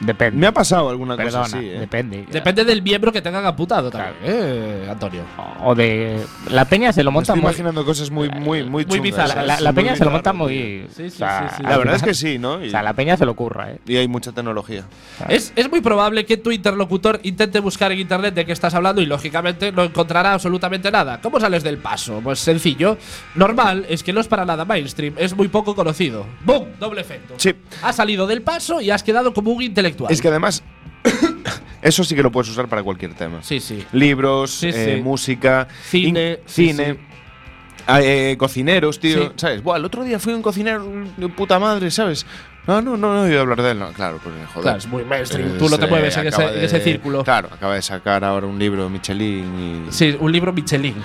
depende. Me ha pasado alguna Perdona, cosa así. ¿eh? depende. Depende del miembro que tengan amputado también, Claro. eh, Antonio. O de. La peña se lo Me monta estoy muy. imaginando cosas muy, muy, muy, Muy chungas, bizarras. La, ¿sabes? la- la Muy peña se lo monta tío. muy. Sí, sí, o sea, sí, sí. La verdad es que sí, ¿no? Y, O sea, la peña se lo ocurra, ¿eh? y hay mucha tecnología. Es, es muy probable que tu interlocutor intente buscar en internet de qué estás hablando y lógicamente no encontrará absolutamente nada. ¿Cómo sales del paso? Pues sencillo. Normal es que no es para nada mainstream, es muy poco conocido. ¡Bum! Doble efecto. Sí. Has salido del paso y has quedado como un intelectual. Es que además, (coughs) eso sí que lo puedes usar para cualquier tema. Sí, sí. Libros, Sí, eh, sí. música, Cine, cine. sí. ah, eh, cocineros, tío. ¿sabes? Buah, el otro día fui un cocinero de puta madre, ¿sabes? No, no, no, no oído hablar de él. No, claro, pues joder. Claro, es muy mainstream. Tú no te eh, mueves en ese, en ese círculo. Claro, acaba de sacar ahora un libro Michelin y. Sí, un libro Michelin. (laughs)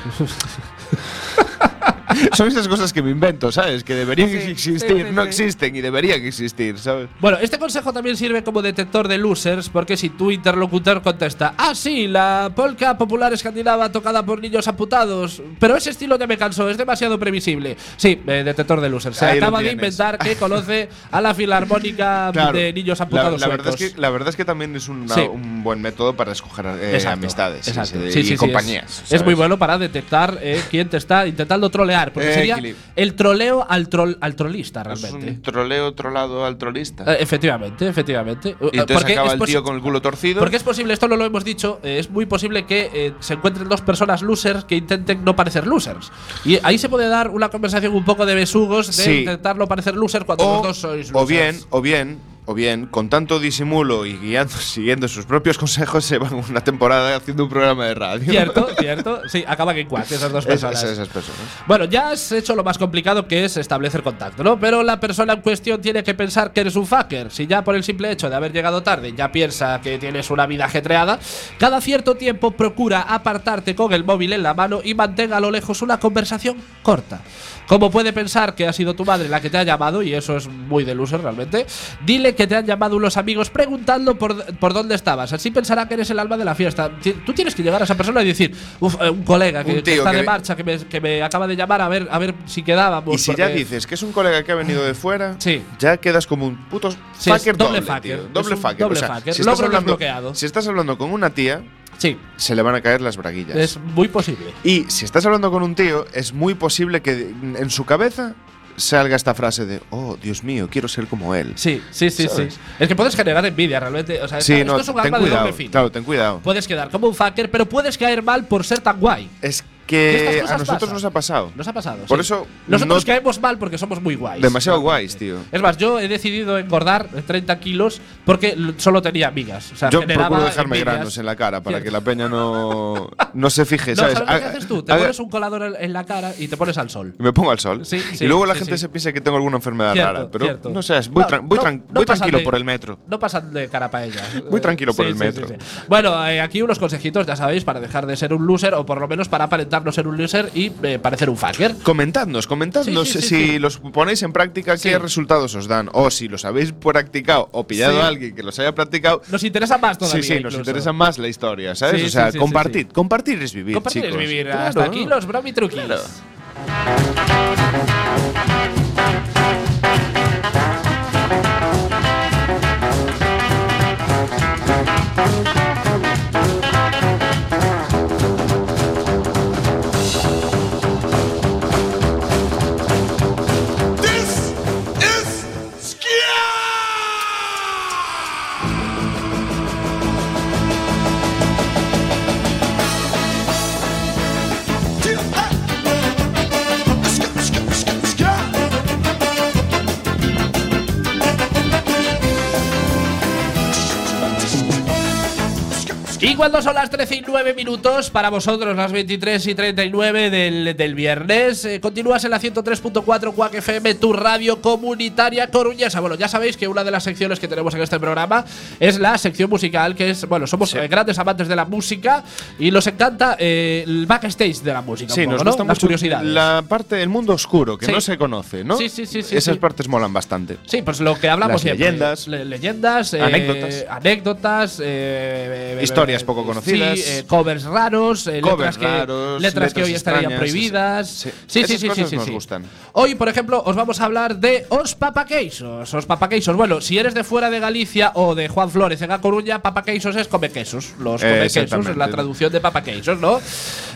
(laughs) Son esas cosas que me invento, ¿sabes? Que deberían Sí, existir, sí, sí, no sí. existen y deberían existir, ¿sabes? Bueno, este consejo también sirve como detector de losers, porque si tu interlocutor contesta, ah, sí, la polka popular escandinava tocada por niños amputados, pero ese estilo ya me cansó, es demasiado previsible. Sí, eh, detector de losers. Se Ahí acaba de inventar que (laughs) conoce a la filarmónica de niños la, amputados. la verdad es que, la verdad es que también es una- Sí. un buen método para escoger eh, Exacto, amistades exacto. sí, Sí, y compañías. es, es muy bueno para detectar eh, quién te está intentando trolear, porque Eh, sería equilibrio. el troleo al, trol, al trolista Es realmente. un troleo trolado al trolista. Eh, efectivamente, efectivamente. y entonces Porque acaba es el tío con el culo torcido. Porque es posible, esto no lo hemos dicho, eh, es muy posible que eh, se encuentren dos personas losers que intenten no parecer losers. Y ahí se puede dar una conversación un poco de besugos de Sí. intentar no parecer loser cuando o, los dos sois losers. o bien, o bien, o bien, con tanto disimulo y guiando, (laughs) siguiendo sus propios consejos, se van una temporada haciendo un programa de radio. Cierto, (laughs) cierto. Sí, acaban en cuac esas dos personas. es- esas personas. Bueno, ya has hecho lo más complicado que es establecer contacto, ¿no? Pero la persona en cuestión tiene que pensar que eres un fucker. Si ya por el simple hecho de haber llegado tarde ya piensa que tienes una vida ajetreada, cada cierto tiempo procura apartarte con el móvil en la mano y mantenga a lo lejos una conversación corta. Como puede pensar que ha sido tu madre la que te ha llamado, y eso es muy de loser realmente, dile que te han llamado unos amigos preguntando por, por dónde estabas. Así pensará que eres el alma de la fiesta. Tú tienes que llegar a esa persona y decir, "Uf, eh, un colega que, Un que tío está que de marcha, que me, que me acaba de llamar a ver, a ver si quedábamos. Y si ya dices que es un colega que ha venido de fuera, Sí. ya quedas como un puto Sí, fucker doble doble, fucker. tío. Doble fucker. doble o sea, fucker. Si estás, hablando, desbloqueado. si estás hablando con una tía, Sí, se le van a caer las braguillas. es muy posible. Y si estás hablando con un tío, es muy posible que en su cabeza salga esta frase de, oh, Dios mío, quiero ser como él. Sí, sí, sí, sí. Es que puedes generar envidia realmente. O sea, Sí, esto no, es un ten arma de doble filo. Claro, ten cuidado. Puedes quedar como un fucker, pero puedes caer mal por ser tan guay. Es Que a nosotros nos ha pasado. Nos ha pasado. Por sí. eso Nosotros no- caemos mal porque somos muy guays. Demasiado guays, tío. Es más, yo he decidido engordar 30 kilos porque solo tenía amigas. O sea, Yo procuro dejarme envidias. granos en la cara para que la peña no, no se fije, No, ¿sabes? ¿sabes lo que Haga- haces tú? Te haga- pones un colador en- la cara y te pones al sol. Me pongo al sol. Sí, sí, y luego la gente se piensa que tengo alguna enfermedad Cierto, rara. Pero cierto. no sé, voy, No, tran- voy, no, no voy tranquilo de- por el metro. No pasan de cara para ella. (laughs) Muy tranquilo por el metro. Bueno, eh, aquí unos consejitos, ya sabéis, para dejar de ser un loser o por lo menos para aparentar no ser un loser y eh, parecer un fucker. Comentadnos, comentadnos Sí, sí, sí, si los ponéis en práctica, qué resultados os dan. O si los habéis practicado o pillado a alguien que los haya practicado. Nos interesa más todavía. Sí, sí, nos interesa más la historia, ¿sabes? O sea, compartid. Compartir es vivir. Compartir es vivir. Claro. Hasta aquí los bromi truquis. Claro. Cuando son 13 y 9 minutos, para vosotros las 23 y 39 del, del viernes, eh, continúas en la 103.4 Quack FM, tu radio comunitaria coruñesa. Bueno, ya sabéis que una de las secciones que tenemos en este programa es la sección musical, que es, bueno, somos eh, grandes amantes de la música y nos encanta eh, el backstage de la música. Sí, un poco, nos ¿no? gusta Las mucho curiosidades. la parte del mundo oscuro, que Sí. no se conoce, ¿no? Sí, sí, sí, sí, Esas partes molan bastante. Sí, pues lo que hablamos Las siempre. leyendas. Le- leyendas, eh, Anécdotas. anécdotas, Historias poco conocidas. Sí, eh, covers raros, eh, Covers letras, que, raros, letras que letras hoy estarían extrañas, prohibidas. sí. Sí, sí, sí, sí, nos gustan. Hoy, por ejemplo, os vamos a hablar de os papaqueisos. Os papaqueisos. Bueno, si eres de fuera de Galicia o de Juan Flores en A Coruña, papaqueisos es come quesos. Los Eh, come quesos es la traducción de papaqueisos, ¿no?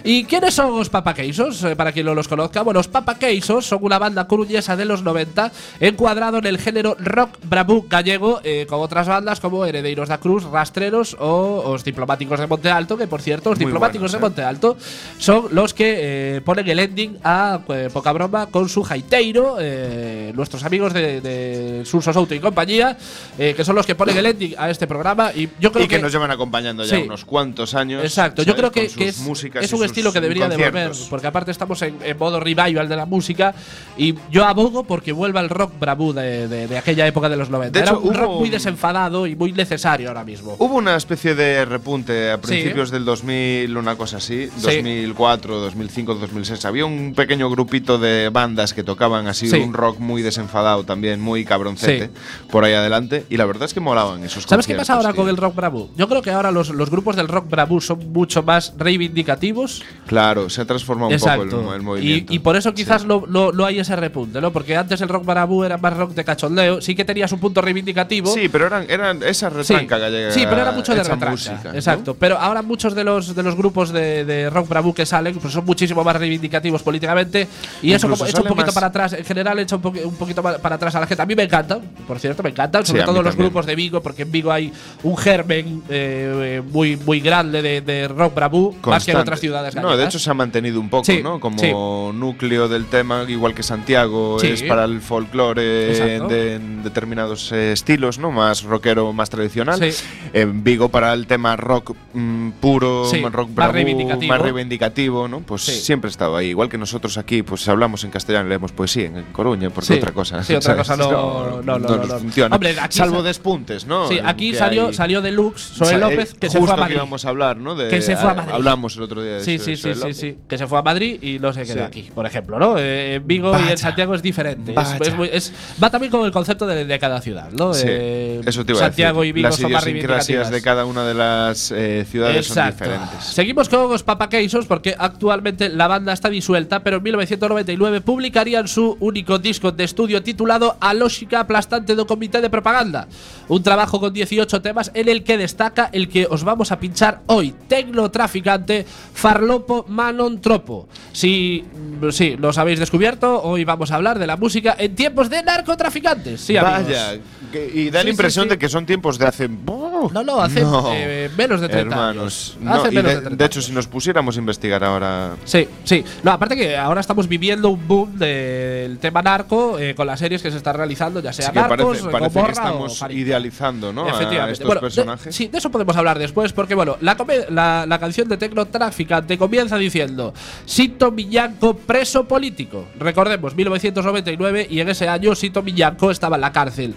¿Y quiénes son los papaqueisos? Eh, para quien no los conozca. Bueno, los papaqueisos son una banda coruñesa de los 90 encuadrado en el género rock bravú gallego eh, con otras bandas como Herederos da Cruz, Rastreros o os Diplomáticos de Monte Alto, que por cierto, los Muy Diplomáticos buenos, de eh. Monte Alto son los que eh, ponen el ending a eh, Poca Broma con su Jaiteiro, eh, nuestros amigos de, de Surso Souto y compañía, eh, que son los que ponen el ending a este programa. Y yo creo Y que, nos llevan acompañando ya Sí. unos cuantos años. Exacto, yo ¿sabes? creo que, que es, es un estilo que debería de volver, conciertos. porque aparte estamos en, en modo revival de la música y yo abogo porque vuelva el rock bravú de, de- de aquella época de los 90. De Era hecho, un rock muy desenfadado y muy necesario ahora mismo. Hubo una especie de repunte a Sí. Principios del 2000, una cosa así, 2004, 2005, 2006. Había un pequeño grupito de bandas que tocaban así Sí. un rock muy desenfadado también, muy cabroncete, por ahí adelante. Y la verdad es que molaban esos ¿Sabes qué pasa ahora tío. con el rock bravú? Yo creo que ahora los, los grupos del rock bravú son mucho más reivindicativos. Claro, se ha transformado un Exacto. poco el, el y, movimiento. y por eso quizás no, no- no hay ese repunte, ¿no? Porque antes el rock bravú era más rock de cachondeo, sí que tenía su punto reivindicativo. Sí, pero eran, eran esa retranca gallega. sí, pero era mucho de retranca. música, ¿no? exacto. Pero ahora muchos de los de los grupos de, de rock bravú que salen pues son muchísimo más reivindicativos políticamente y eso Incluso como echa un poquito para atrás. En general echa un, poqui- un poquito pa- para atrás a la gente. A mí me encanta, por cierto, me encantan, Sí, sobre a todo los grupos de Vigo, porque en Vigo hay un germen eh, muy muy grande de, de rock bravú más que en otras ciudades No, gallegas. de hecho se ha mantenido un poco, Sí, ¿no? Como sí. núcleo del tema, igual que Santiago Sí. es para el folclore Exacto. de en determinados eh, estilos, ¿no? Más rockero, más tradicional. Sí. En Vigo para el tema rock mm, puro, Sí, más rock más bravú, reivindicativo. más reivindicativo, ¿no? Pues Sí. siempre he estado ahí. Igual que nosotros aquí, pues hablamos en castellano, leemos poesía en, en Coruña, porque Sí. otra cosa. Sí, otra ¿sabes? cosa no- (laughs) no, no, no, no. funciona. Hombre, Salvo sa- despuntes, ¿no? Sí, aquí Que salió, hay- salió Deluxe, Soel eh, López, que se fue a que Madrid. íbamos a hablar, ¿no? De- Que se fue a Madrid. Hablamos el otro día de Sí, sí, sí, sí, sí. Que se fue a Madrid y no se quedó aquí, por ejemplo, ¿no? Eh, en Vigo y Vaya. en Santiago es diferente. Es- Vaya. es muy- es- va también con el concepto de, de cada ciudad, ¿no? Eh, eso te iba Santiago a decir. y Vigo Las son más reivindicativas. de cada una de las eh, ciudades Exacto. son diferentes. Seguimos con los papaqueisos porque actualmente la banda está disuelta, pero en 1999 publicarían su único disco de estudio titulado A lógica aplastante do comité de propaganda. Un trabajo con 18 temas en el que destaca el que os vamos a pinchar hoy, Tecno Traficante Farlopo Manon Tropo. Si mm, sí, los habéis descubierto, hoy vamos a hablar de la música en tiempos de narcotraficantes. Sí, amigos. Vaya, que- y da Sí, la impresión sí. de que son tiempos de hace. No, no, hace eh, menos de 30 hermanos. años. No, Hace y menos de, de 30 de hecho, años. si nos pusiéramos a investigar ahora. Sí, sí. No, aparte que ahora estamos viviendo un boom del tema narco eh, con las series que se están realizando, ya sea Sí que Narcos, parece, parece que Gomorra estamos o Farita. idealizando, ¿no? A Efectivamente. estos Bueno, de- personajes. sí, de eso podemos hablar después, porque bueno, la, la, la canción de Tecno Traficante comienza diciendo Sito Millanco preso político. Recordemos, 1999 y en ese año Sito Millanco estaba en la cárcel.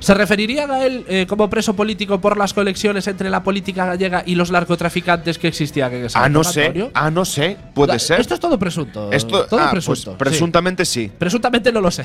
¿Se referirían a él eh, como preso político por las conexiones entre la política gallega y los narcotraficantes que existían en ese Ah, no sé. Ah, no sé. Puede Da- ser. Esto es todo presunto. Esto, todo ah, presunto. pues, presuntamente sí. sí. Presuntamente no lo sé.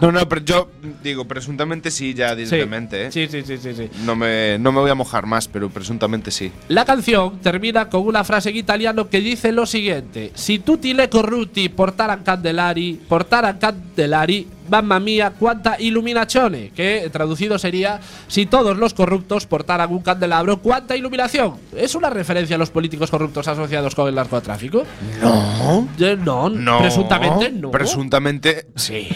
No, no, pero yo digo, presuntamente sí, ya directamente, ¿eh? sí, sí, sí, sí, sí. No me, no me voy a mojar más, pero presuntamente sí. La canción termina con una frase en italiano que dice lo siguiente: Si tutti le corrutti portaran candelari, portaran candelari, mamma mia, cuánta illuminazione. Que traducido sería: Si todos los corruptos portaran un candelabro, cuánta iluminación. ¿Es una referencia a los políticos corruptos asociados con el narcotráfico? No. Eh, no, No. presuntamente no. Presuntamente sí.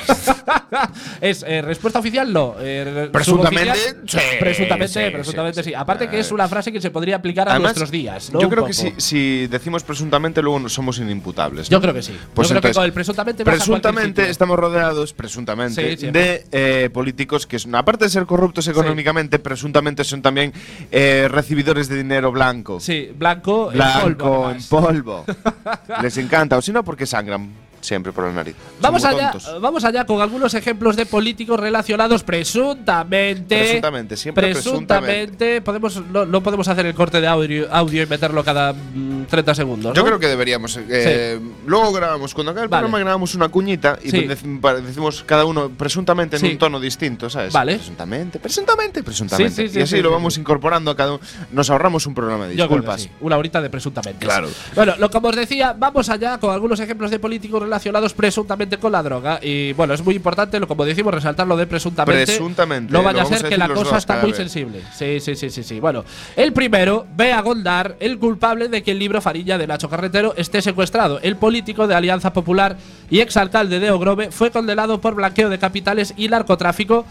(laughs) es eh, respuesta oficial no. Eh, Presuntamente, sí, presuntamente, sí, presuntamente sí. sí, sí. Aparte que es una frase que se podría aplicar a Además, nuestros días. ¿no? Yo creo que si, si decimos presuntamente, luego no somos inimputables. Yo creo que sí. Pues Yo creo que entonces, con el presuntamente presuntamente estamos rodeados, presuntamente, Sí, siempre. de eh, políticos que, son- aparte de ser corruptos económicamente, presuntamente son también eh, recibidores de dinero blanco. Sí, blanco, en Blanco, polvo, en polvo. (laughs) Les encanta, o si no, porque sangran siempre por la nariz. Vamos allá, tontos. vamos allá con algunos ejemplos de políticos relacionados presuntamente. Presuntamente, siempre presuntamente. Podemos, no, no podemos hacer el corte de audio, audio y meterlo cada mm, 30 segundos. Yo ¿no? creo que deberíamos. eh, Luego grabamos, cuando acabe el Vale. programa, grabamos una cuñita y Sí. decimos cada uno presuntamente en Sí. un tono distinto, ¿sabes? Vale. Presuntamente, presuntamente, presuntamente. Y así sí, lo vamos incorporando a cada uno. Nos ahorramos un programa de que disculpas. Una horita de presuntamente. Claro. Bueno, lo como os decía, vamos allá con algunos ejemplos de políticos relacionados presuntamente con la droga. Y bueno, es muy importante, lo como decimos, resaltar lo de presuntamente. Presuntamente, No vaya a ser a que la cosa está muy vez. sensible. Sí, sí, sí, sí, sí. Bueno, el primero, ve a Gondar, el culpable de que el libro Farilla de Nacho Carretero esté secuestrado. El político de Alianza Popular y exalcalde de Ogrove fue condenado por blanqueo de capitales y narcotráfico.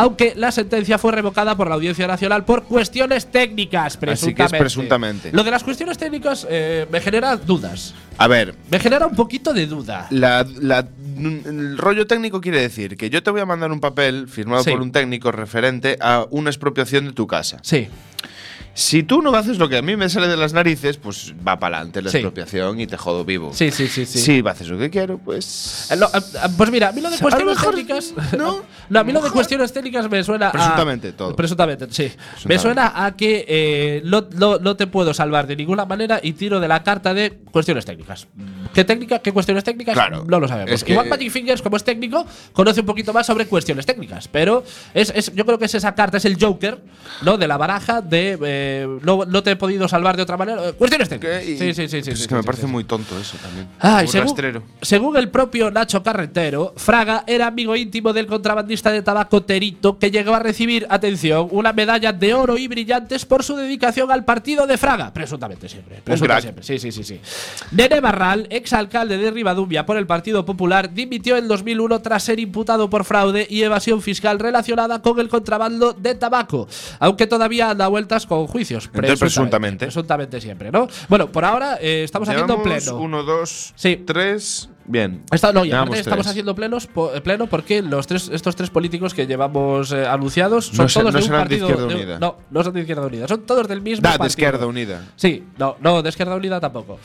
Aunque la sentencia fue revocada por la Audiencia Nacional por cuestiones técnicas, Así que es presuntamente. presuntamente. Lo de las cuestiones técnicas eh, me genera dudas. A ver, Me genera un poquito de duda. la, la- el rollo técnico quiere decir que yo te voy a mandar un papel firmado Sí. por un técnico referente a una expropiación de tu casa. Sí. Si tú no haces lo que a mí me sale de las narices, pues va para adelante la Sí. expropiación y te jodo vivo. Sí, sí, sí, sí. Si haces lo que quiero, pues. Eh, eh, eh, pues mira, a mí lo de cuestiones mejor- técnicas. ¿no? (laughs) No, a mí lo de cuestiones técnicas me suena a. Presuntamente, todo. Presuntamente, sí. Me suena a que eh, no, no- no te puedo salvar de ninguna manera y tiro de la carta de cuestiones técnicas. ¿Qué técnica? ¿Qué cuestiones técnicas? Claro. No lo sabemos. Es que- Igual Magic Fingers, como es técnico, conoce un poquito más sobre cuestiones técnicas. Pero es, es- yo creo que es esa carta, es el Joker, ¿no? De la baraja de. eh, no, no te he podido salvar de otra manera. Cuestiones técnicas. Sí, sí, sí. sí, es que me parece muy tonto eso también. Muy según, rastrero. según el propio Nacho Carretero, Fraga era amigo íntimo del contrabandista de tabaco Terito, que llegó a recibir, atención, una medalla de oro y brillantes por su dedicación al partido de Fraga. Presuntamente siempre. Presuntamente siempre. Sí, sí, sí, sí. Nene Barral, exalcalde de Ribadumia por el Partido Popular, dimitió en 2001 tras ser imputado por fraude y evasión fiscal relacionada con el contrabando de tabaco, aunque todavía da vueltas con juicios. Entonces, presuntamente. Presuntamente siempre, ¿no? Bueno, por ahora eh, estamos haciendo pleno. Uno, dos, Sí. tres. Bien. Esta- no, y Llevamos aparte estamos haciendo plenos po- eh, pleno porque los tres, estos tres políticos que llevamos eh, anunciados son No se- todos no de un de partido. Izquierda de un- Unida. no, no son de Izquierda Unida, son todos del mismo Da, partido. de Izquierda Unida. Sí, no, no, de Izquierda Unida tampoco.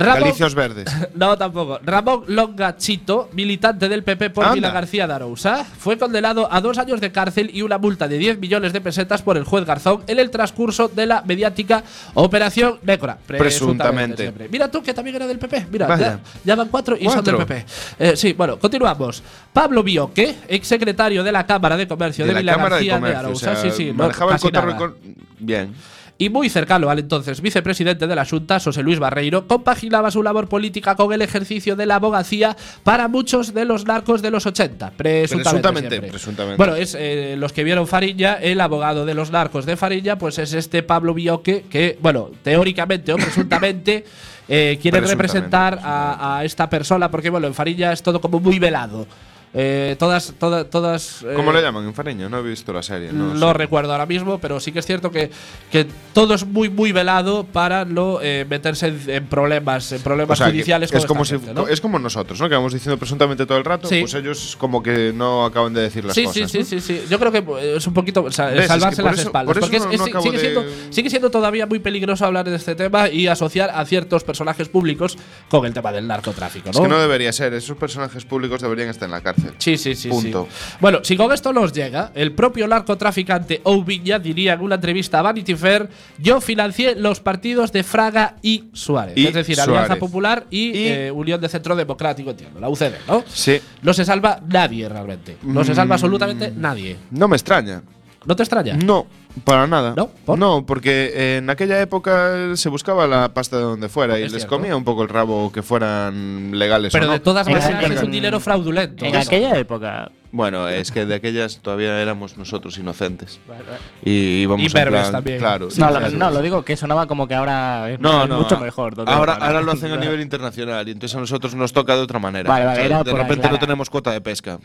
Ramón- Galicios Verdes. (laughs) no, tampoco. Ramón Longachito, militante del PP por Anda. Vila García de Arousa, fue condenado a dos años de cárcel y una multa de 10 millones de pesetas por el juez Garzón en el transcurso de la mediática Operación Nécora. Presuntamente. Mira tú, que también era del PP. Mira, ya, ya van cuatro y son del PP. Eh, sí, bueno, continuamos. Pablo Bioque, exsecretario de la Cámara de Comercio de, De Vila Cámara García de, Comercio. Arousa. o sea, sí, sí, no, manejaba el nada con- Bien. Y muy cercano al entonces vicepresidente de la Junta, José Luis Barreiro, compaginaba su labor política con el ejercicio de la abogacía para muchos de los narcos de los 80. Presuntamente. Presuntamente. Bueno, es eh, los que vieron Farilla, el abogado de los narcos de Farilla, pues es este Pablo Bioque, que, bueno, teóricamente o presuntamente. eh, quiere representar a, a esta persona, porque bueno, en Farilla es todo como muy velado. Eh, todas, todas, todas. eh, ¿Cómo le llaman en? No he visto la serie. No, no sé. recuerdo ahora mismo, pero sí que es cierto que, que todo es muy, muy velado para no eh, meterse en, en problemas, en O problemas sea, que judiciales. es con como esta si gente, ¿no? es como nosotros, ¿no? Que vamos diciendo presuntamente todo el rato, Sí. pues ellos como que no acaban de decir las Sí, cosas. sí, ¿no? sí, sí, sí. Yo creo que eh, es un poquito o sea, salvarse que las eso- espaldas. por porque es- es- sigue, siendo, sigue siendo todavía muy peligroso hablar de este tema y asociar a ciertos personajes públicos con el tema del narcotráfico. ¿no? Es que no debería ser. Esos personajes públicos deberían estar en la cárcel. Cárcel. Sí, sí, sí. Punto. sí. Bueno, si con esto nos llega, el propio narcotraficante Oubiña diría en una entrevista a Vanity Fair: Yo financié los partidos de Fraga y Suárez. Y es decir, Alianza. Popular y, Y- eh, Unión de Centro Democrático, entiendo, la UCD, ¿no? Sí. No se salva nadie realmente. No se Mm. salva absolutamente nadie. No me extraña. ¿No te extraña? No, para nada. ¿No? ¿Por? No, porque eh, en aquella época se buscaba la pasta de donde fuera y Es les cierto. comía un poco el rabo que fueran legales Pero o no. de todas En maneras es un dinero fraudulento. En aquella época. Bueno, es que de aquellas todavía éramos nosotros inocentes. Y íbamos Y en verbes plan- también. Claro. Sí, no, lo, no, lo digo que sonaba como que ahora es No, no, mucho a- mejor. Ahora, ¿no? ahora lo hacen a nivel internacional y entonces a nosotros nos toca de otra manera. Vale, vale, O sea, de por repente no aclarar. tenemos cuota de pesca.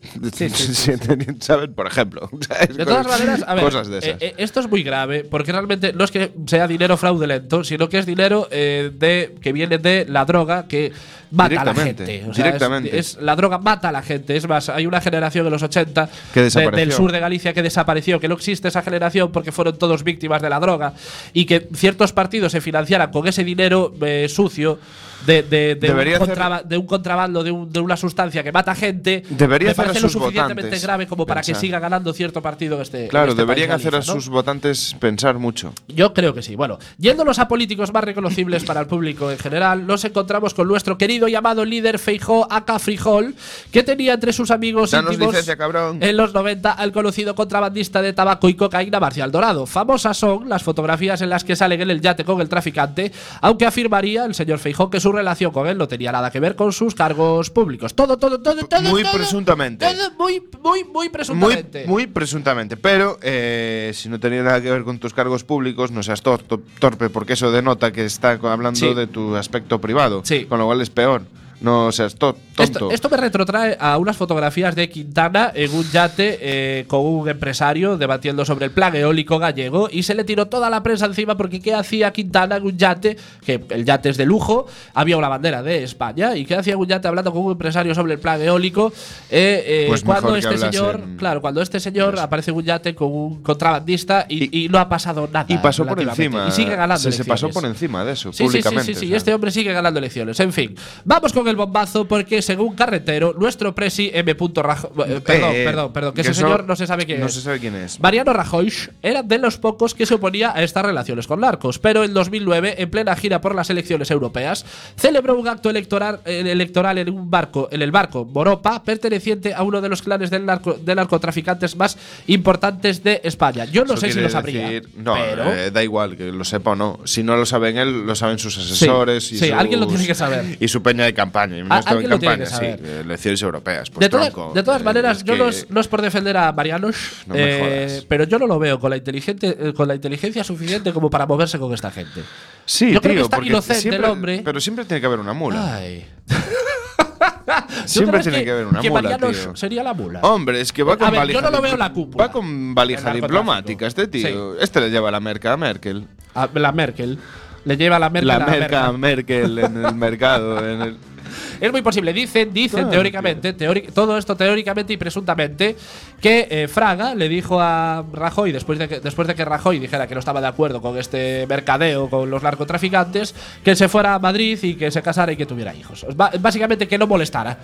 (laughs) ¿Sabes? Por ejemplo. (laughs) ¿sabes? De todas maneras, a ver, Cosas de esas. eh, eh, esto es muy grave porque realmente no es que sea dinero fraudulento, sino que es dinero eh, de que viene de la droga que mata a la gente. O sea, directamente. Es, es- la droga mata a la gente. Es más, hay una generación en los 80 Que de- del sur de Galicia que desapareció, que no existe esa generación porque fueron todos víctimas de la droga y que ciertos partidos se financiaran con ese dinero eh, sucio. De, de- de un de contrabando de, un- de una sustancia que mata gente Debería me hacer a lo suficientemente votantes grave como para que siga ganando cierto partido este Claro, este deberían hacer a sus votantes pensar mucho. Yo creo que sí. Bueno, yéndonos a políticos más reconocibles para el público en general, nos encontramos con nuestro querido y amado líder Feijó Aka Frijol, que tenía entre sus amigos íntimos licencia, en los 90 al conocido contrabandista de tabaco y cocaína Marcial Dorado. Famosas son las fotografías en las que salen en el yate con el traficante, aunque afirmaría el señor Feijó que su relación con él no tenía nada que ver con sus cargos públicos. Todo, todo, todo, todo. Muy todo, presuntamente. Todo muy, muy, muy Muy, presuntamente. muy presuntamente. Pero eh, si no tenía nada que ver con tus cargos públicos, no seas tor- tor- torpe, porque eso denota que está hablando Sí. de tu aspecto privado. Sí. Con lo cual es peor. No seas to- tonto. Esto, esto me retrotrae a unas fotografías de Quintana en un yate eh, con un empresario debatiendo sobre el plan eólico gallego y se le tiró toda la prensa encima porque ¿qué hacía Quintana en un yate? Que el yate es de lujo, había una bandera de España y ¿qué hacía un yate hablando con un empresario sobre el plan eólico? Eh, eh, Pues cuando este señor, claro, cuando este señor aparece en un yate con un contrabandista y, y no ha pasado nada. y pasó por encima. Y sigue ganando Se, se pasó por encima de eso, Sí, sí, sí, públicamente. sí, sí, o sea. este hombre sigue ganando elecciones. En fin, vamos con el bombazo porque según Carretero, nuestro presi M. Rajoy… eh, perdón, Eh, perdón, perdón, que, que ese señor no se sabe quién no es. se sabe quién es. Mariano Rajoy era de los pocos que se oponía a estas relaciones con narcos, pero en 2009, en plena gira por las elecciones europeas, celebró un acto electoral, eh, electoral en un barco, en el barco Moropa, perteneciente a uno de los clanes del narco- de narcotraficantes más importantes de España. Yo no Eso sé si lo sabría. decir- no, pero eh, da igual que lo sepa o no. Si no lo saben él, lo saben sus asesores. y sí, alguien lo tiene que saber. Y su peña de campaña. Y no A- estaba en campaña, sí. Elecciones europeas. Pues de, todas- tronco, de todas eh, maneras, yo no es, no es por defender a Marianos, No eh, pero yo no lo veo con la, inteligente, eh, con la inteligencia suficiente como para moverse con esta gente. Sí, Yo creo tío, que está porque inocente siempre- el hombre. Pero siempre tiene que haber una mula. Ay. (laughs) Siempre creo tiene que haber una que mula, tío. sería la mula. Hombre, es que va A con ver, valija. yo no lo veo la cúpula. Va con valija diplomática este tío. Este le lleva la merca a Merkel. A la Merkel. Le lleva la Merkel La la merca a Merkel. Merkel en el mercado. En el, (laughs) Es muy posible. Dicen, dicen Claro, teóricamente, todo esto teóricamente y presuntamente, que eh, Fraga le dijo a Rajoy, después de, que, después de que Rajoy dijera que no estaba de acuerdo con este mercadeo con los narcotraficantes, que se fuera a Madrid y que se casara y que tuviera hijos. Básicamente que no molestara.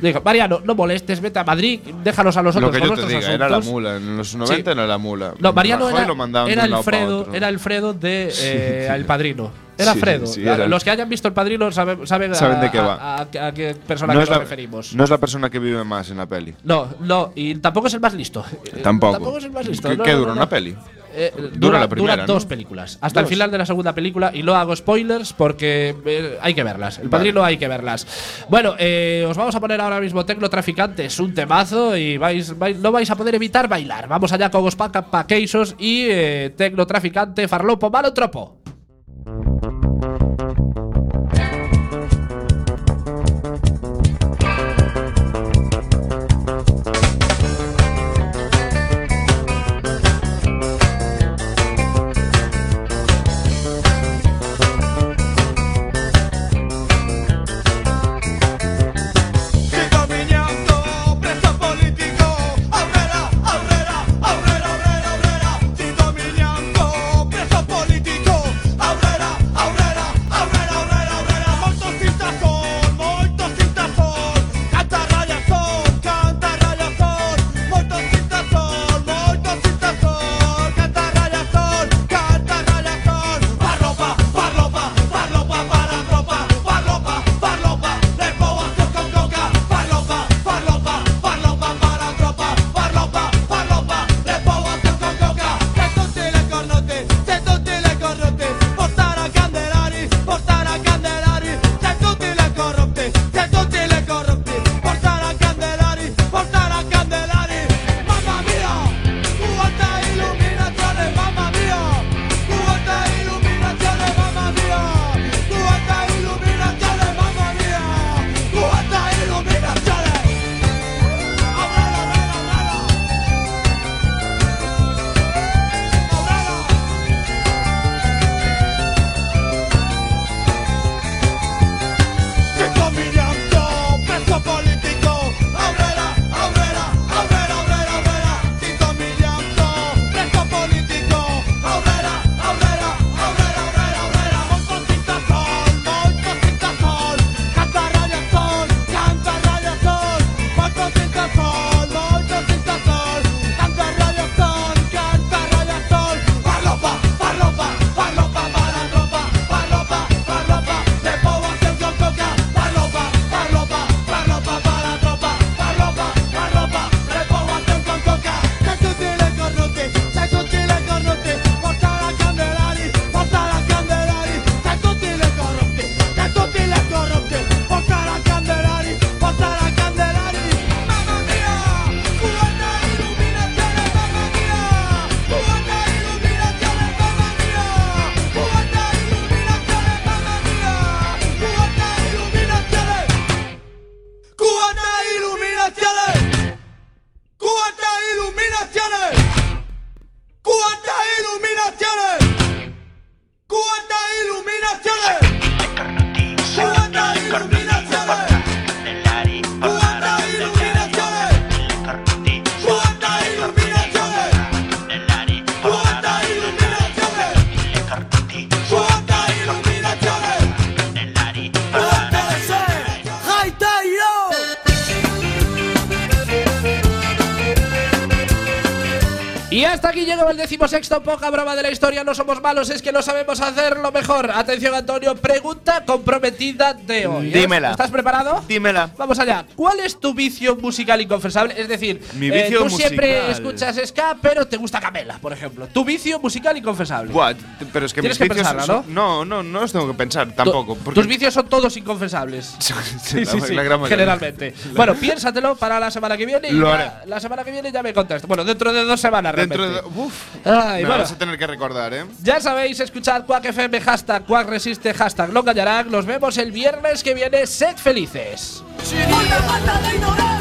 Dijo, Mariano, no molestes, vete a Madrid, déjanos a lo nosotros que con yo te diga, era la asuntos". mula. En los 90 era la mula. No, Mariano Rajoy era, lo era Alfredo, era Alfredo de eh, El Padrino. Era Sí, Alfredo. sí, era el- Los que hayan visto El Padrino saben, saben, Saben a, de qué va. A, a- a qué personaje No es, nos la, referimos. no es la persona que vive más en la peli. No, no, y tampoco es el más listo. Eh, Tampoco. Tampoco es el más listo. ¿Qué, no, qué no, dura una peli? Eh, Dura dura, la primera, dura ¿no? dos películas. Hasta el final de la segunda película. Y no hago spoilers porque eh, hay que verlas. El padrino hay que verlas. Bueno, eh, os vamos a poner ahora mismo Tecno Traficantes, un temazo. Y vais, vais- no vais a poder evitar bailar. Vamos allá con Ospaca Paqueisos y eh, Tecno Traficante, Farlopo, Malo Tropo. Poca broma de la historia. No somos malos, es que no sabemos hacerlo mejor. Atención, Antonio, pregunta comprometida de hoy. ¿eh? Dímela. ¿Estás preparado? Dímela. Vamos allá. ¿Cuál es tu vicio musical inconfesable? Es decir, Mi eh, vicio tú siempre escuchas ska, pero te gusta Por ejemplo. Tu vicio musical inconfesable. Pero es que Tienes mis que vicios pensarla, son- No, no, no los tengo que pensar Tu- tampoco. porque- Tus vicios son todos inconfesables. (laughs) Sí, Sí, la- sí, sí, la gran mayoría. generalmente. (laughs) Bueno, piénsatelo para la semana que viene y Lo ya- haré. la semana que viene ya me contestas. Bueno, dentro de dos semanas Dentro de. realmente. Uf. Ay, me bueno. vas a tener que recordar, ¿eh? Ya sabéis, escuchad Quack FM, hashtag Quack Resiste, hashtag No Callarán. Nos vemos el viernes que viene. Sed felices. Una falta de ignorancia.